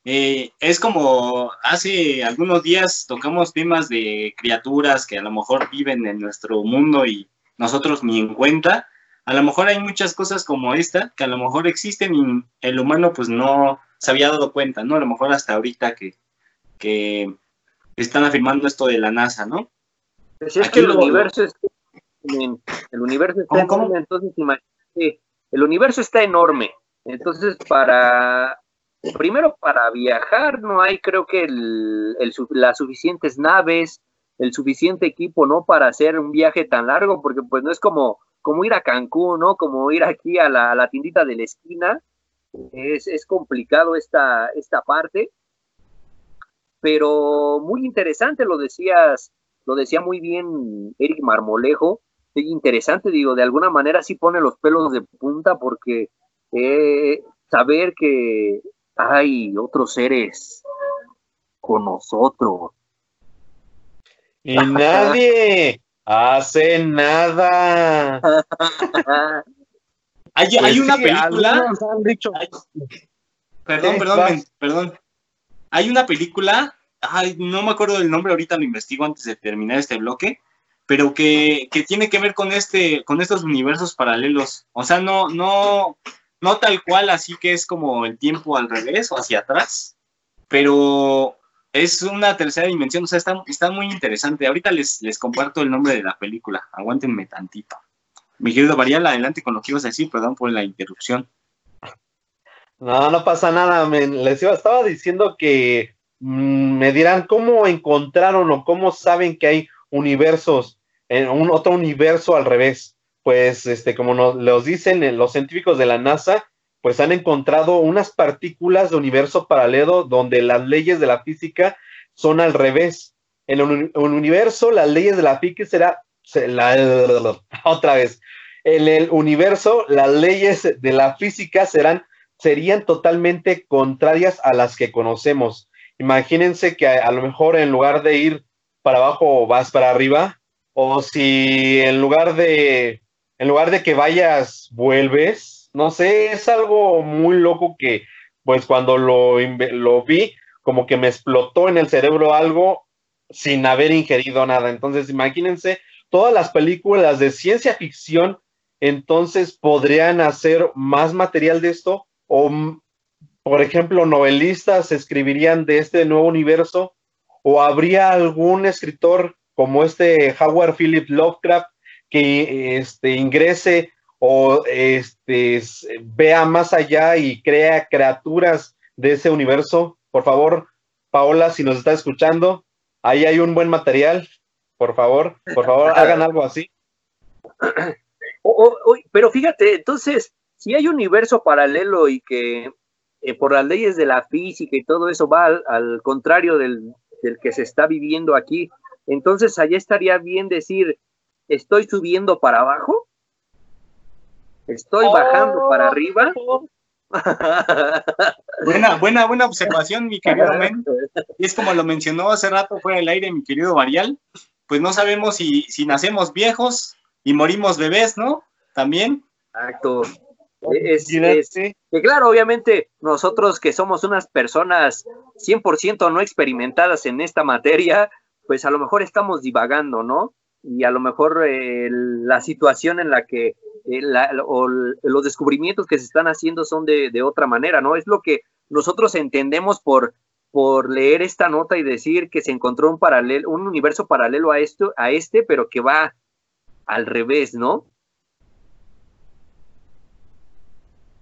Eh, es como hace algunos días tocamos temas de criaturas que a lo mejor viven en nuestro mundo y nosotros ni en cuenta. A lo mejor hay muchas cosas como esta que a lo mejor existen y el humano pues no se había dado cuenta, ¿no? A lo mejor hasta ahorita que, que están afirmando esto de la NASA, ¿no?
Pues es que el universo, el universo está enorme, entonces imagínate, el universo está enorme, entonces para primero para viajar no hay creo que las suficientes naves, el suficiente equipo, ¿no? Para hacer un viaje tan largo, porque pues no es como, como ir a Cancún, ¿no? Como ir aquí a la, a tiendita de la esquina. Es, es complicado esta, esta parte, pero muy interesante lo decías, lo decía muy bien Eric Marmolejo, interesante, digo, de alguna manera sí pone los pelos de punta porque eh, saber que hay otros seres con nosotros.
Y <laughs> nadie hace nada. <laughs>
hay,
Pues
hay una
sí,
película.
han dicho-
perdón, perdón, men, perdón. Hay una película, ay, no me acuerdo del nombre, ahorita lo investigo antes de terminar este bloque, pero que, que tiene que ver con este, con estos universos paralelos. O sea, no, no, no tal cual, así que es como el tiempo al revés o hacia atrás, pero es una tercera dimensión, o sea, está, muy interesante. Ahorita les, les comparto el nombre de la película, aguántenme tantito. Mi querido Varial, adelante con lo que ibas a decir, perdón por la interrupción.
No, no pasa nada. Les iba, estaba diciendo que mm, me dirán cómo encontraron o cómo saben que hay universos, en un otro universo al revés. Pues, este, como nos los dicen eh, los científicos de la NASA, pues han encontrado unas partículas de universo paralelo donde las leyes de la física son al revés. En el universo, las leyes de la física, será, se- la- <laughs> otra vez, en el universo las leyes de la física serán, serían totalmente contrarias a las que conocemos. Imagínense que a lo mejor en lugar de ir para abajo vas para arriba, o si en lugar de, en lugar de que vayas, vuelves, no sé, es algo muy loco que pues cuando lo, lo vi, como que me explotó en el cerebro algo sin haber ingerido nada. Entonces, imagínense, todas las películas de ciencia ficción, entonces podrían hacer más material de esto, o, mm, por ejemplo, novelistas escribirían de este nuevo universo, o habría algún escritor como este Howard Philip Lovecraft que este, ingrese o este, vea más allá y crea criaturas de ese universo. Por favor, Paola, si nos está escuchando, ahí hay un buen material. Por favor, por favor, <laughs> hagan algo así.
O- o- o- pero fíjate, entonces, si hay un universo paralelo y que eh, por las leyes de la física y todo eso va al, al contrario del, del que se está viviendo aquí, entonces allá estaría bien decir, estoy subiendo para abajo, estoy bajando para arriba. <laughs>
Buena, buena, buena observación, mi querido Men. Y es como lo mencionó hace rato fuera del aire mi querido Varial, pues no sabemos si, si nacemos viejos y morimos bebés, ¿no? También.
Exacto. Es, es- que claro, obviamente nosotros que somos unas personas 100% no experimentadas en esta materia, pues a lo mejor estamos divagando, ¿no? Y a lo mejor eh, la situación en la que eh, la- o l- los descubrimientos que se están haciendo son de, de otra manera, ¿no? Es lo que nosotros entendemos por, por leer esta nota y decir que se encontró un paralelo, un universo paralelo a esto, a este, pero que va al revés, ¿no?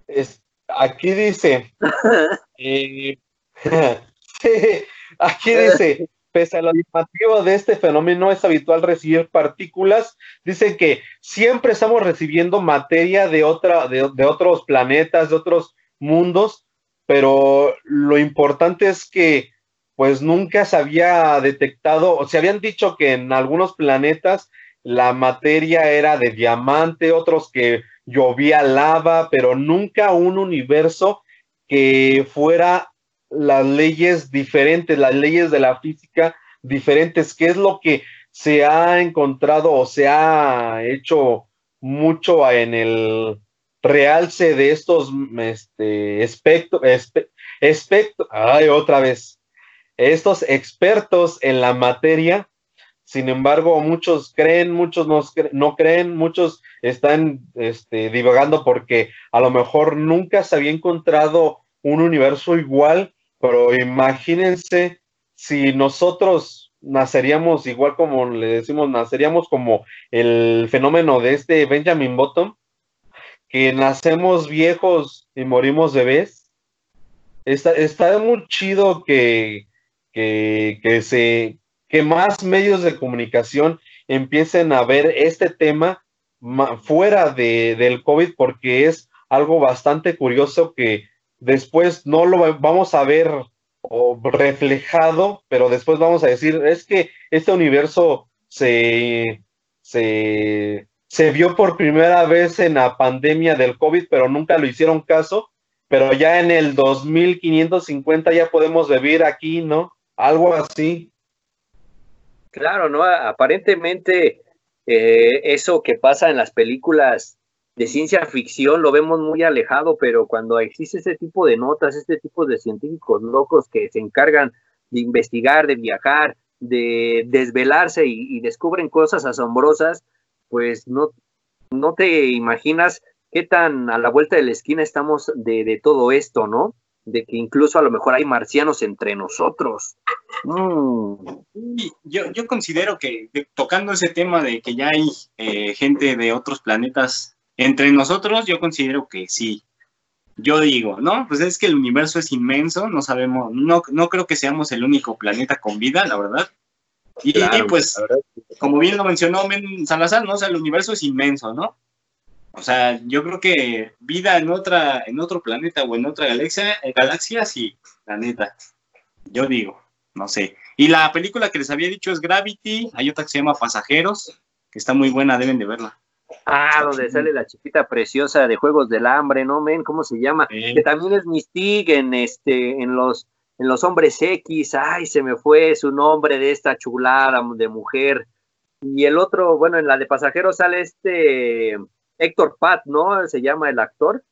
Es- aquí dice, <laughs> eh, <laughs> sí, aquí dice, pese a lo llamativo de este fenómeno, es habitual recibir partículas. Dice que siempre estamos recibiendo materia de, otra, de otros planetas, de otros mundos, pero lo importante es que pues nunca se había detectado, o se habían dicho que en algunos planetas la materia era de diamante, otros que llovía lava, pero nunca un universo que fuera las leyes diferentes, las leyes de la física diferentes, que es lo que se ha encontrado o se ha hecho mucho en el realce de estos este, espectro, espe- ay, otra vez, estos expertos en la materia. Sin embargo, muchos creen, muchos no, no creen, muchos están este, divagando porque a lo mejor nunca se había encontrado un universo igual, pero imagínense si nosotros naceríamos igual como le decimos, naceríamos como el fenómeno de este Benjamin Button, que nacemos viejos y morimos bebés. Está, está muy chido que, que, que se que más medios de comunicación empiecen a ver este tema ma- fuera de, del COVID porque es algo bastante curioso que después no lo va- vamos a ver o reflejado, pero después vamos a decir, es que este universo se, se, se vio por primera vez en la pandemia del COVID, pero nunca lo hicieron caso, pero ya en el 2550 ya podemos vivir aquí, ¿no? Algo así.
Claro, ¿no? Aparentemente eh, eso que pasa en las películas de ciencia ficción lo vemos muy alejado, pero cuando existe este tipo de notas, este tipo de científicos locos que se encargan de investigar, de viajar, de desvelarse y, descubren cosas asombrosas, pues no, no te imaginas qué tan a la vuelta de la esquina estamos de, de todo esto, ¿no? De que incluso a lo mejor hay marcianos entre nosotros. Mm.
Yo, yo considero que tocando ese tema de que ya hay eh, gente de otros planetas entre nosotros, yo considero que sí. Yo digo, ¿no? Pues es que el universo es inmenso, no sabemos, no, no creo que seamos el único planeta con vida, la verdad. Y,
Claro,
y, pues, como bien lo mencionó Men Salazar, ¿no? O sea, el universo es inmenso, ¿no? O sea, yo creo que vida en otra, en otro planeta o en otra galaxia, eh, galaxia, sí, la neta. Yo digo, no sé. Y la película que les había dicho es Gravity, hay otra que se llama Pasajeros, que está muy buena, deben de verla.
Ah, donde sale la chiquita preciosa de Juegos del Hambre, ¿no, men? ¿Cómo se llama? Que también es Mystique en este, en los, en los hombres X. Ay, se me fue su nombre de esta chulada de mujer. Y el otro, bueno, en la de pasajeros sale este Héctor Pat, ¿no? Se llama el actor.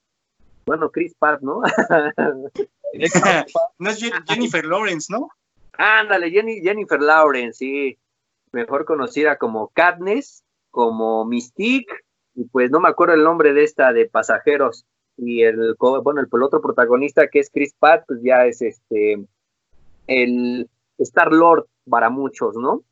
Bueno, Chris Pat, ¿no? <laughs> <laughs>
no es Jennifer Lawrence, ¿no?
Ándale, Jennifer Lawrence, sí. Mejor conocida como Katniss como Mystique, y pues no me acuerdo el nombre de esta de pasajeros, y el, bueno, el, otro protagonista que es Chris Pratt, pues ya es este, el Star Lord para muchos, ¿no?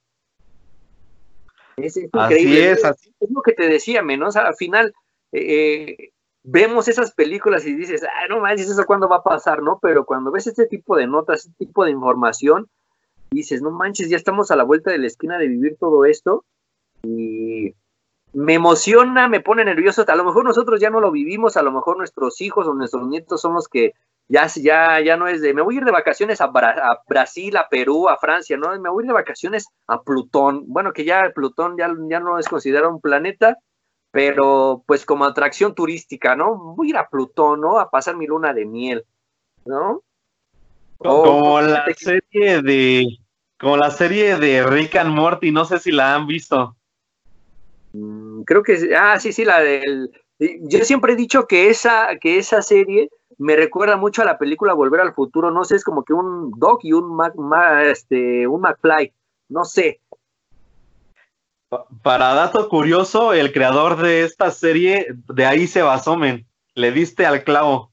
Es, increíble. es, así. es lo que te decía, menos al final eh, vemos esas películas y dices, ah, no manches, eso cuándo va a pasar, ¿no? Pero cuando ves este tipo de notas, este tipo de información, dices, no manches, ya estamos a la vuelta de la esquina de vivir todo esto y me emociona, me pone nervioso. A lo mejor nosotros ya no lo vivimos, a lo mejor nuestros hijos o nuestros nietos son los que ya, ya, ya no es de, me voy a ir de vacaciones a, Brasil, a Perú, a Francia, ¿no? Me voy a ir de vacaciones a Plutón. Bueno, que ya Plutón ya, ya no es considerado un planeta, pero pues como atracción turística, ¿no? Voy a ir a Plutón, ¿no? A pasar mi luna de miel, ¿no?
Como la serie de, como la serie de Rick and Morty, no sé si la han visto.
Mm, creo que, ah, sí, sí, la del... Yo siempre he dicho que esa, que esa serie me recuerda mucho a la película Volver al Futuro, no sé, es como que un Doc y un, Mac, este, un McFly, no sé.
Para dato curioso, el creador de esta serie, de ahí se basó, men. Le diste al clavo.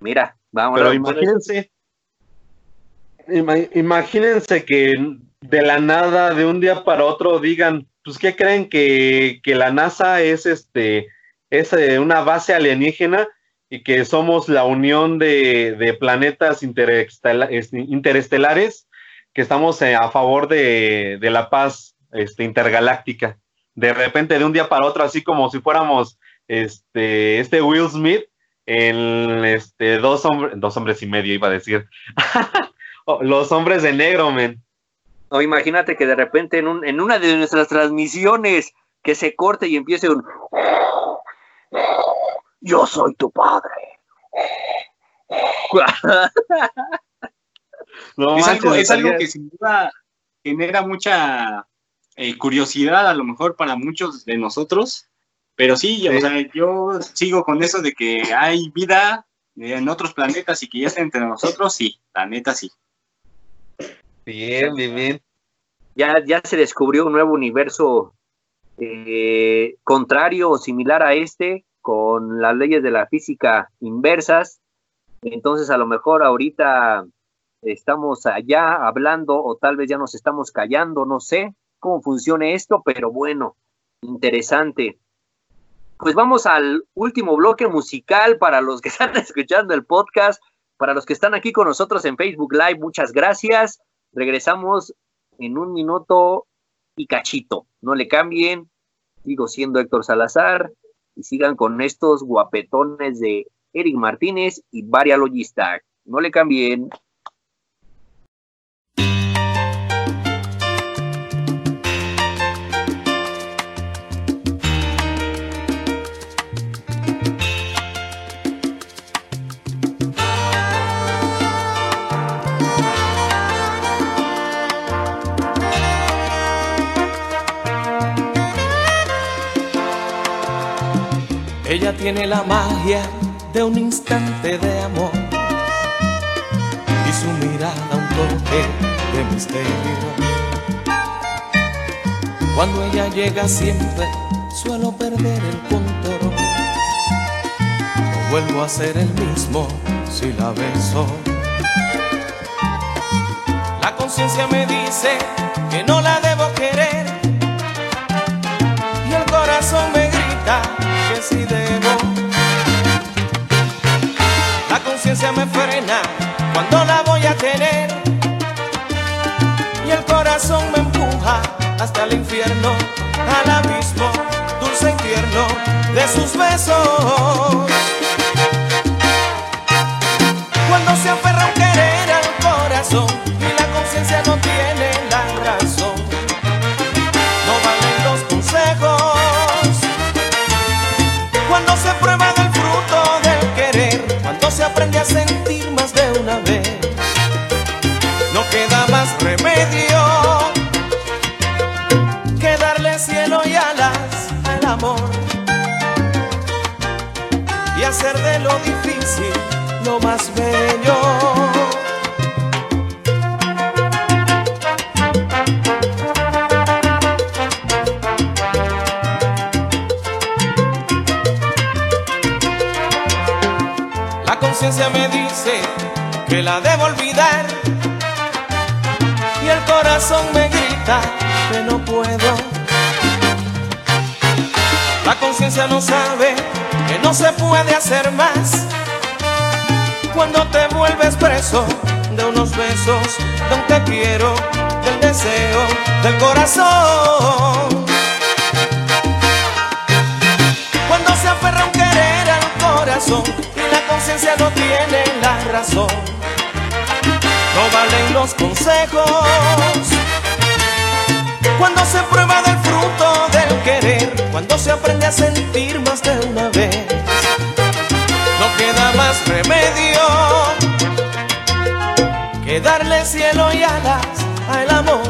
Mira, vamos.
Pero imagínense, imagínense que de la nada, de un día para otro, digan, pues, ¿qué creen que, la NASA es este es eh, una base alienígena y que somos la unión de, planetas interestelares que estamos eh, a favor de, la paz este, intergaláctica. De repente, de un día para otro, así como si fuéramos este, este Will Smith en este, dos, hombres, dos hombres y medio, iba a decir. <laughs> Oh, los hombres de negro, men.
O imagínate que de repente en, un, en una de nuestras transmisiones que se corte y empiece un yo soy tu padre.
es, algo, que sin duda genera mucha eh, curiosidad a lo mejor para muchos de nosotros, pero sí, O sea, yo sigo con eso de que hay vida en otros planetas y que ya está entre nosotros, sí, la neta sí.
Bien, bien, bien.
Ya, ya se descubrió un nuevo universo eh, contrario o similar a este, con las leyes de la física inversas. Entonces, a lo mejor ahorita estamos allá hablando o tal vez ya nos estamos callando, no sé cómo funciona esto, pero bueno, interesante. Pues vamos al último bloque musical para los que <laughs> están escuchando el podcast, para los que están aquí con nosotros en Facebook Live, muchas gracias. Regresamos en un minuto y cachito. No le cambien. Sigo siendo Héctor Salazar y sigan con estos guapetones de Eric Martínez y Varia Logista. No le cambien.
Tiene la magia de un instante de amor y su mirada un toque de misterio. Cuando ella llega siempre suelo perder el control. No vuelvo a ser el mismo si la beso. La conciencia me dice que no la debo querer Me frena cuando la voy a tener. Y el corazón me empuja hasta el infierno, al abismo dulce y tierno de sus besos. Cuando se aferra un querer al corazón y la conciencia no tiene de lo difícil, lo más bello. no se puede hacer más. Cuando te vuelves preso de unos besos, de un te quiero, del deseo, del corazón. Cuando se aferra un querer al corazón y la conciencia no tiene la razón, no valen los consejos cuando se prueba del fruto del querer, cuando se aprende a sentir más de una vez. No queda más remedio que darle cielo y alas al amor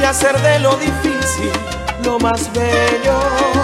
y hacer de lo difícil lo más bello.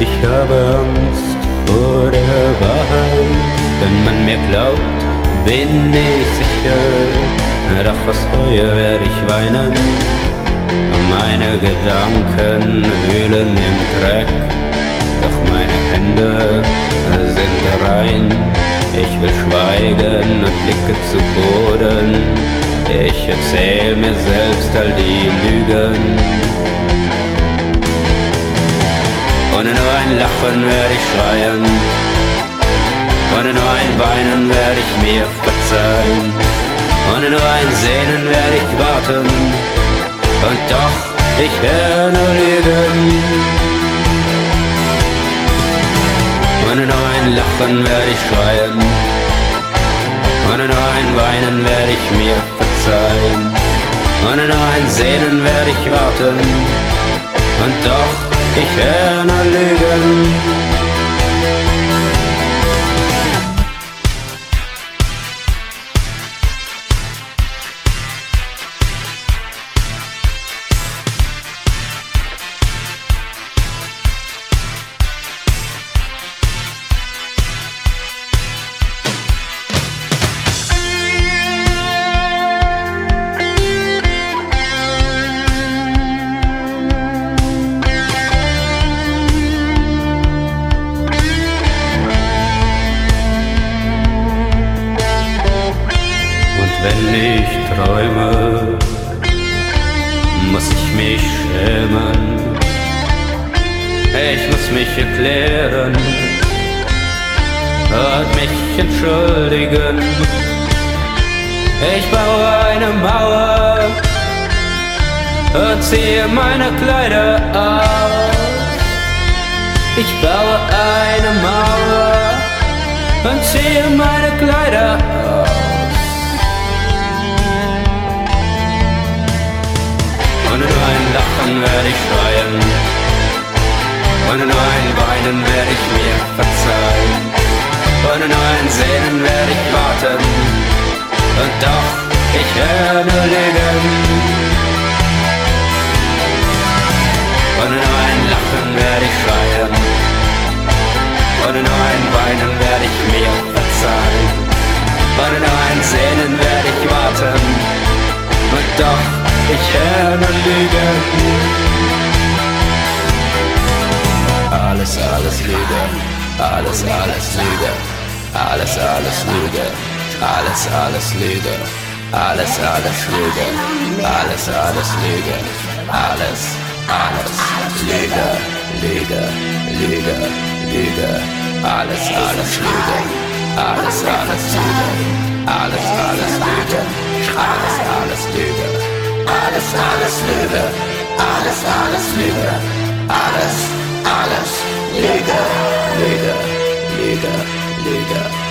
Ich habe Angst vor der Wahrheit, wenn man mir glaubt, bin ich sicher. Doch was Reue werde ich weinen, meine Gedanken wühlen im Dreck, doch meine Hände sind rein. Ich will schweigen und blicke zu Boden. Ich erzähl mir selbst all die Lügen, ohne nur ein Lachen werde ich schreien. Ohne nur ein Weinen werde ich mir verzeihen. Ohne nur ein Sehnen werde ich warten. Und doch, ich werde nur lügen. Ohne nur ein Lachen werde ich schreien. Ohne nur ein Weinen werde ich mir verzeihen. Ohne nur ein Sehnen werde ich warten. Und doch, ich erna Lügen. Alles, Lüge. Alles, alles Lüge. Alles, alles Lüge. Alles, alles Lüge. Alles, alles Lüge. Alles, alles Lüge. Alles, alles Lüge. Lüge, Lüge, Lüge. Alles, alles Lüge. Alles, alles Lüge. Alles, alles Lüge. Alles, alles Lüge. Alles, alles Lüge. Alles, alles Lüge. Alles, alles
lydia 的，你的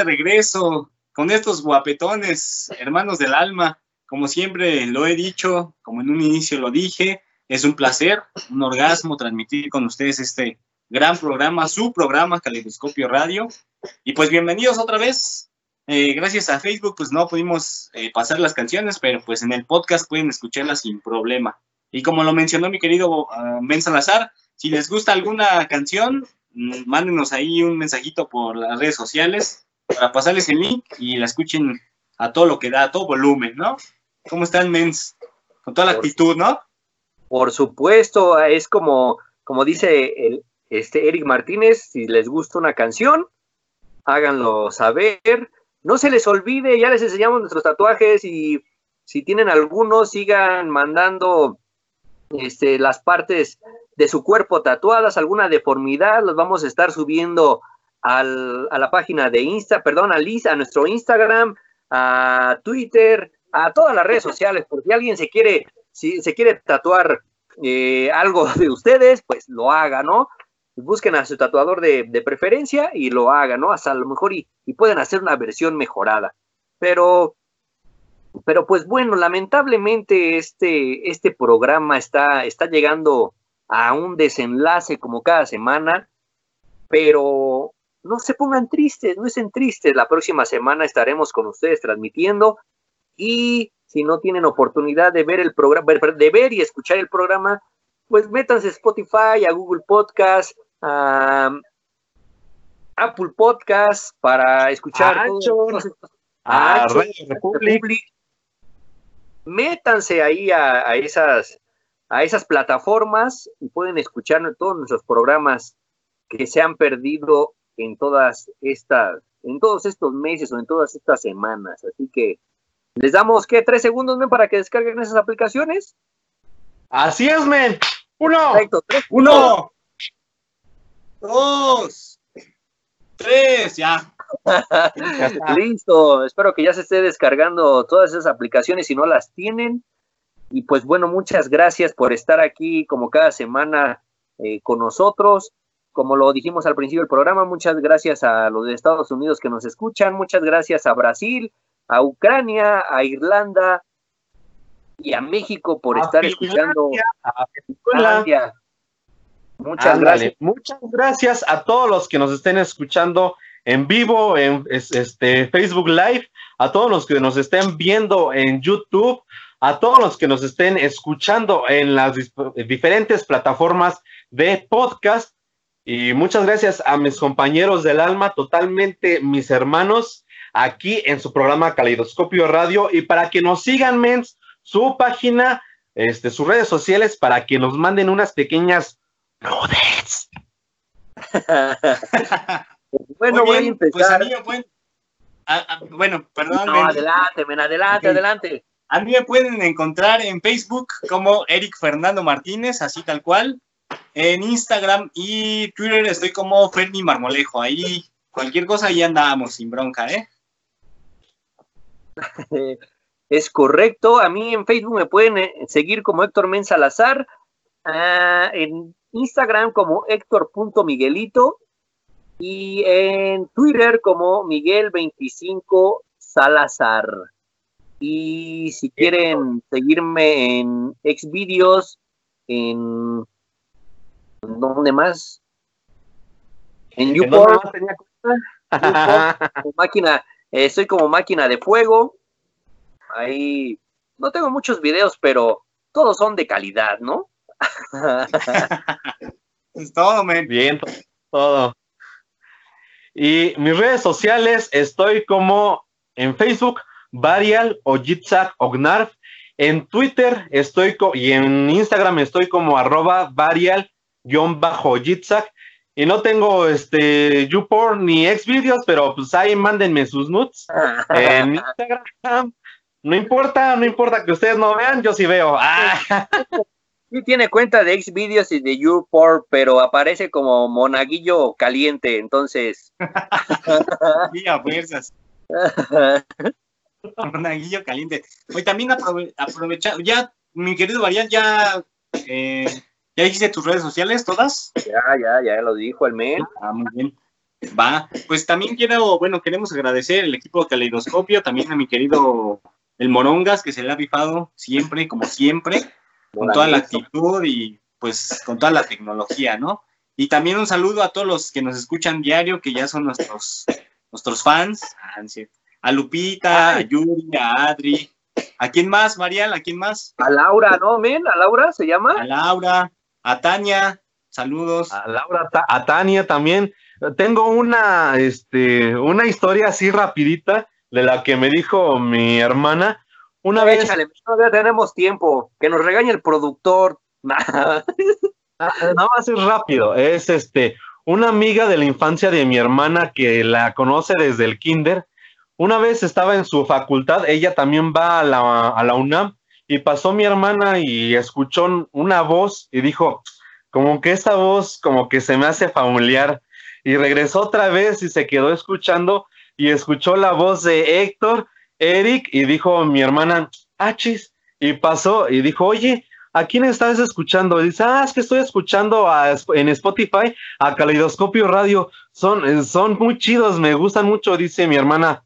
de regreso con estos guapetones, hermanos del alma. Como siempre lo he dicho, como en un inicio lo dije, es un placer, un orgasmo transmitir con ustedes este gran programa, su programa Caleidoscopio Radio. Y pues bienvenidos otra vez. Eh, gracias a Facebook, pues no pudimos eh, pasar las canciones, pero pues en el podcast pueden escucharlas sin problema. Y como lo mencionó mi querido uh, Ben Salazar, si les gusta alguna canción, mm, mándenos ahí un mensajito por las redes sociales para pasarles el link y la escuchen a todo lo que da, a todo volumen, ¿no? ¿Cómo están, mens? Con toda la actitud, ¿no?
Por supuesto, es como, como dice el, este Eric Martínez, si les gusta una canción, háganlo saber. No se les olvide, ya les enseñamos nuestros tatuajes y si tienen algunos, sigan mandando este, las partes de su cuerpo tatuadas, alguna deformidad, los vamos a estar subiendo al, a la página de Insta, perdón, a, a nuestro Instagram, a Twitter, a todas las redes sociales, porque alguien se quiere, si se quiere tatuar eh, algo de ustedes, pues lo haga, ¿no? Busquen a su tatuador de, de preferencia y lo haga, ¿no? Hasta a lo mejor y, y pueden hacer una versión mejorada. Pero pero pues bueno, lamentablemente este, este programa está, está llegando a un desenlace como cada semana, pero no se pongan tristes, no estén tristes. La próxima semana estaremos con ustedes transmitiendo y si no tienen oportunidad de ver el programa, de ver y escuchar el programa, pues métanse a Spotify, a Google Podcast, a Apple Podcast para escuchar
a,
todos,
a, a Radio Republic.
Republic métanse ahí a, a, esas, a esas plataformas y pueden escuchar todos nuestros programas que se han perdido en todas estas, en todos estos meses o en todas estas semanas. Así que les damos, ¿qué? ¿Tres segundos, men, para que descarguen esas aplicaciones?
Así es, men. Uno.
Perfecto, tres,
Uno. Dos. Tres, ya. <laughs>
Listo, espero que ya se esté descargando todas esas aplicaciones si no las tienen. Y pues bueno, muchas gracias por estar aquí como cada semana eh, con nosotros. Como lo dijimos al principio del programa, muchas gracias a los de Estados Unidos que nos escuchan, muchas gracias a Brasil, a Ucrania, a Irlanda y a México por
a
estar
Finlandia,
escuchando.
A Finlandia.
Muchas
Ándale.
gracias.
Muchas gracias a todos los que nos estén escuchando en vivo, en este, Facebook Live, a todos los que nos estén viendo en YouTube, a todos los que nos estén escuchando en las diferentes plataformas de podcast. Y muchas gracias a mis compañeros del alma, totalmente mis hermanos, aquí en su programa Caleidoscopio Radio. Y para que nos sigan, mens, su página, este, sus redes sociales, para que nos manden unas pequeñas nudes. <laughs>
Bueno, voy a
pues a
empezar.
mí me pueden... bueno, perdón.
No,
men.
adelante, men, adelante, adelante.
A mí me pueden encontrar en Facebook como Eric Fernando Martínez, así tal cual. En Instagram y Twitter estoy como Ferni Marmolejo. Ahí cualquier cosa ahí andamos sin bronca, ¿eh?
Eh, <laughs> Es correcto. A mí en Facebook me pueden eh, seguir como Héctor Men Salazar. ah, en Instagram como Héctor.miguelito. Y en Twitter como Miguel25 Salazar. Y si quieren seguirme en Xvideos, en. ¿Dónde más? En
¿En
YouPorn.
tenía
máquina, eh, soy como máquina de fuego. Ahí no tengo muchos videos, pero todos son de calidad, ¿no? <laughs>
Es todo, men.
Bien, todo. Y mis redes sociales, estoy como en Facebook, Varial o Jitzak Ognarf. En Twitter estoy co- y en Instagram estoy como arroba varial-jitzak. Y no tengo este YouPorn ni Xvideos, pero pues ahí mándenme sus nudes. En <laughs> Instagram, no importa, no importa que ustedes no vean, yo sí veo. Ah,
Sí tiene cuenta de Xvideos y de YouPorn, pero aparece como monaguillo caliente, entonces. <laughs>
Sí, a fuerzas. <laughs> Monaguillo caliente. Oye, también aprove aprovechar, ya, mi querido Varian, ya, eh, ya dijiste tus redes sociales todas.
Ya, ya, ya lo dijo el men.
Ah, muy bien. Va, pues también quiero, bueno, queremos agradecer el equipo de Caleidoscopio, también a mi querido el Morongas, que se le ha rifado siempre, como siempre, con toda la actitud y pues con toda la tecnología, ¿no? Y también un saludo a todos los que nos escuchan diario, que ya son nuestros, nuestros fans, a Lupita, a Yuri, a Adri, ¿a quién más, Marial? ¿A quién más?
A Laura, ¿no, men? ¿A Laura se llama?
A Laura, a Tania, saludos.
A Laura, a Tania también. Tengo una, este, una historia así rapidita de la que me dicho mi hermana. Una vez.
todavía tenemos tiempo. Que nos regañe el productor.
Nada más es rápido. Es este, una amiga de la infancia de mi hermana que la conoce desde el kinder. Una vez estaba en su facultad, ella también va a la, a la UNAM y pasó mi hermana y escuchó una voz y dijo, como que esa voz como que se me hace familiar. Y regresó otra vez y se quedó escuchando y escuchó la voz de Héctor, Eric y dijo mi hermana, achis, y pasó y dijo, oye, ¿a quién estás escuchando? Dice, ah, es que estoy escuchando en Spotify a Caleidoscopio Radio, son, son muy chidos, me gustan mucho, dice mi hermana,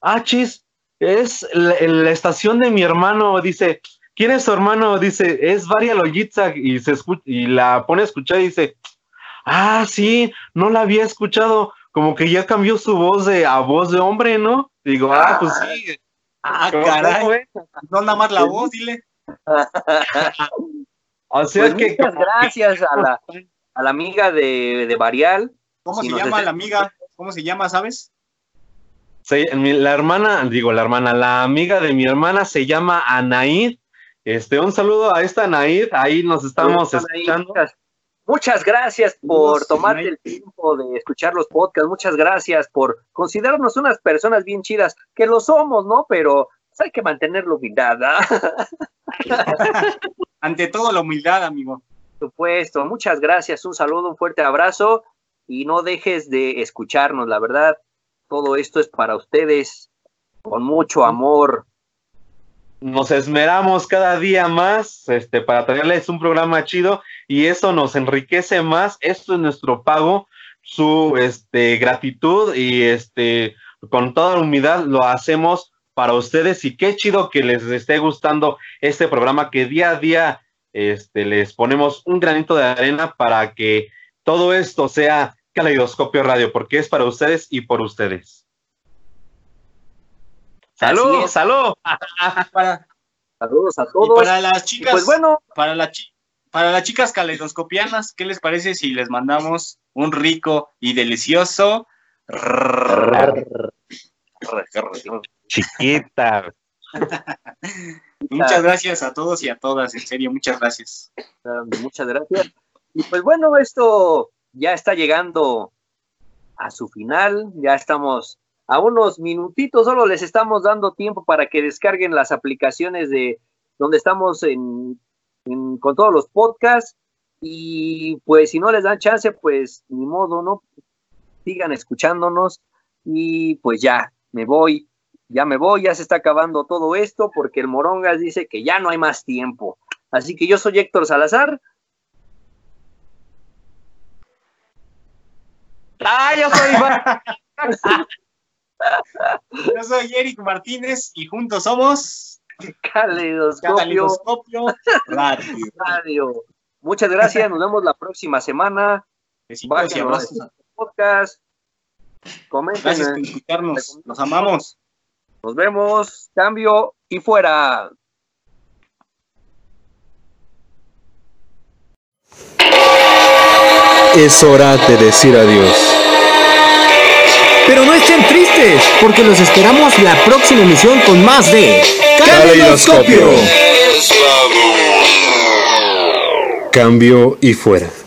achis, es la, estación de mi hermano, dice, ¿quién es su hermano? Dice, es Varia Loyitza y, se y la pone a escuchar y dice, ah, sí, no la había escuchado, como que ya cambió su voz de a voz de hombre, ¿no? Digo, ah, pues sí.
Ah, caray. No nada más la voz, dile. <laughs>
o sea pues que. Muchas gracias a la, a la amiga de, de Varial.
¿Cómo se llama la amiga? ¿Cómo se llama, sabes?
La hermana, digo, la hermana, la amiga de mi hermana se llama Anaid. Este, un saludo a esta Anaid, ahí nos estamos escuchando.
Muchas gracias por tomarte el tiempo de escuchar los podcasts. Muchas gracias por considerarnos unas personas bien chidas, que lo somos, ¿no? Pero pues, hay que mantener la humildad. <laughs>
Ante todo, la humildad, amigo.
Por supuesto. Muchas gracias. Un saludo, un fuerte abrazo y no dejes de escucharnos. La verdad, todo esto es para ustedes con mucho amor,
nos esmeramos cada día más este, para traerles un programa chido y eso nos enriquece más. Esto es nuestro pago, su este, gratitud y este, con toda la humildad lo hacemos para ustedes y qué chido que les esté gustando este programa que día a día este, les ponemos un granito de arena para que todo esto sea Caleidoscopio Radio, porque es para ustedes y por ustedes.
Salud, salud. Para, Saludos a todos.
para las chicas, pues bueno, para, la para las chicas caleidoscopianas, ¿qué les parece si les mandamos un rico y delicioso
chiquita? <laughs>
muchas gracias a todos y a todas, en serio, muchas gracias.
Muchas gracias. Y pues bueno, esto ya está llegando a su final, ya estamos a unos minutitos, solo les estamos dando tiempo para que descarguen las aplicaciones de donde estamos en, con todos los podcasts y pues si no les dan chance, pues ni modo, ¿no? Sigan escuchándonos y pues ya, me voy, ya me voy, ya se está acabando todo esto porque el Morongas dice que ya no hay más tiempo. Así que yo soy Héctor Salazar.
¡Ah, yo soy <laughs> Yo soy Eric Martínez y juntos somos
Caleidoscopio, Radio. Muchas gracias, nos vemos la próxima semana.
Besitos y abrazos. Podcast. Comenten. Gracias por escucharnos, los amamos.
Nos vemos, cambio y fuera.
Es hora de decir adiós.
Pero no estén tristes, porque los esperamos la próxima emisión con más de
Caleidoscopio. Cambio y fuera.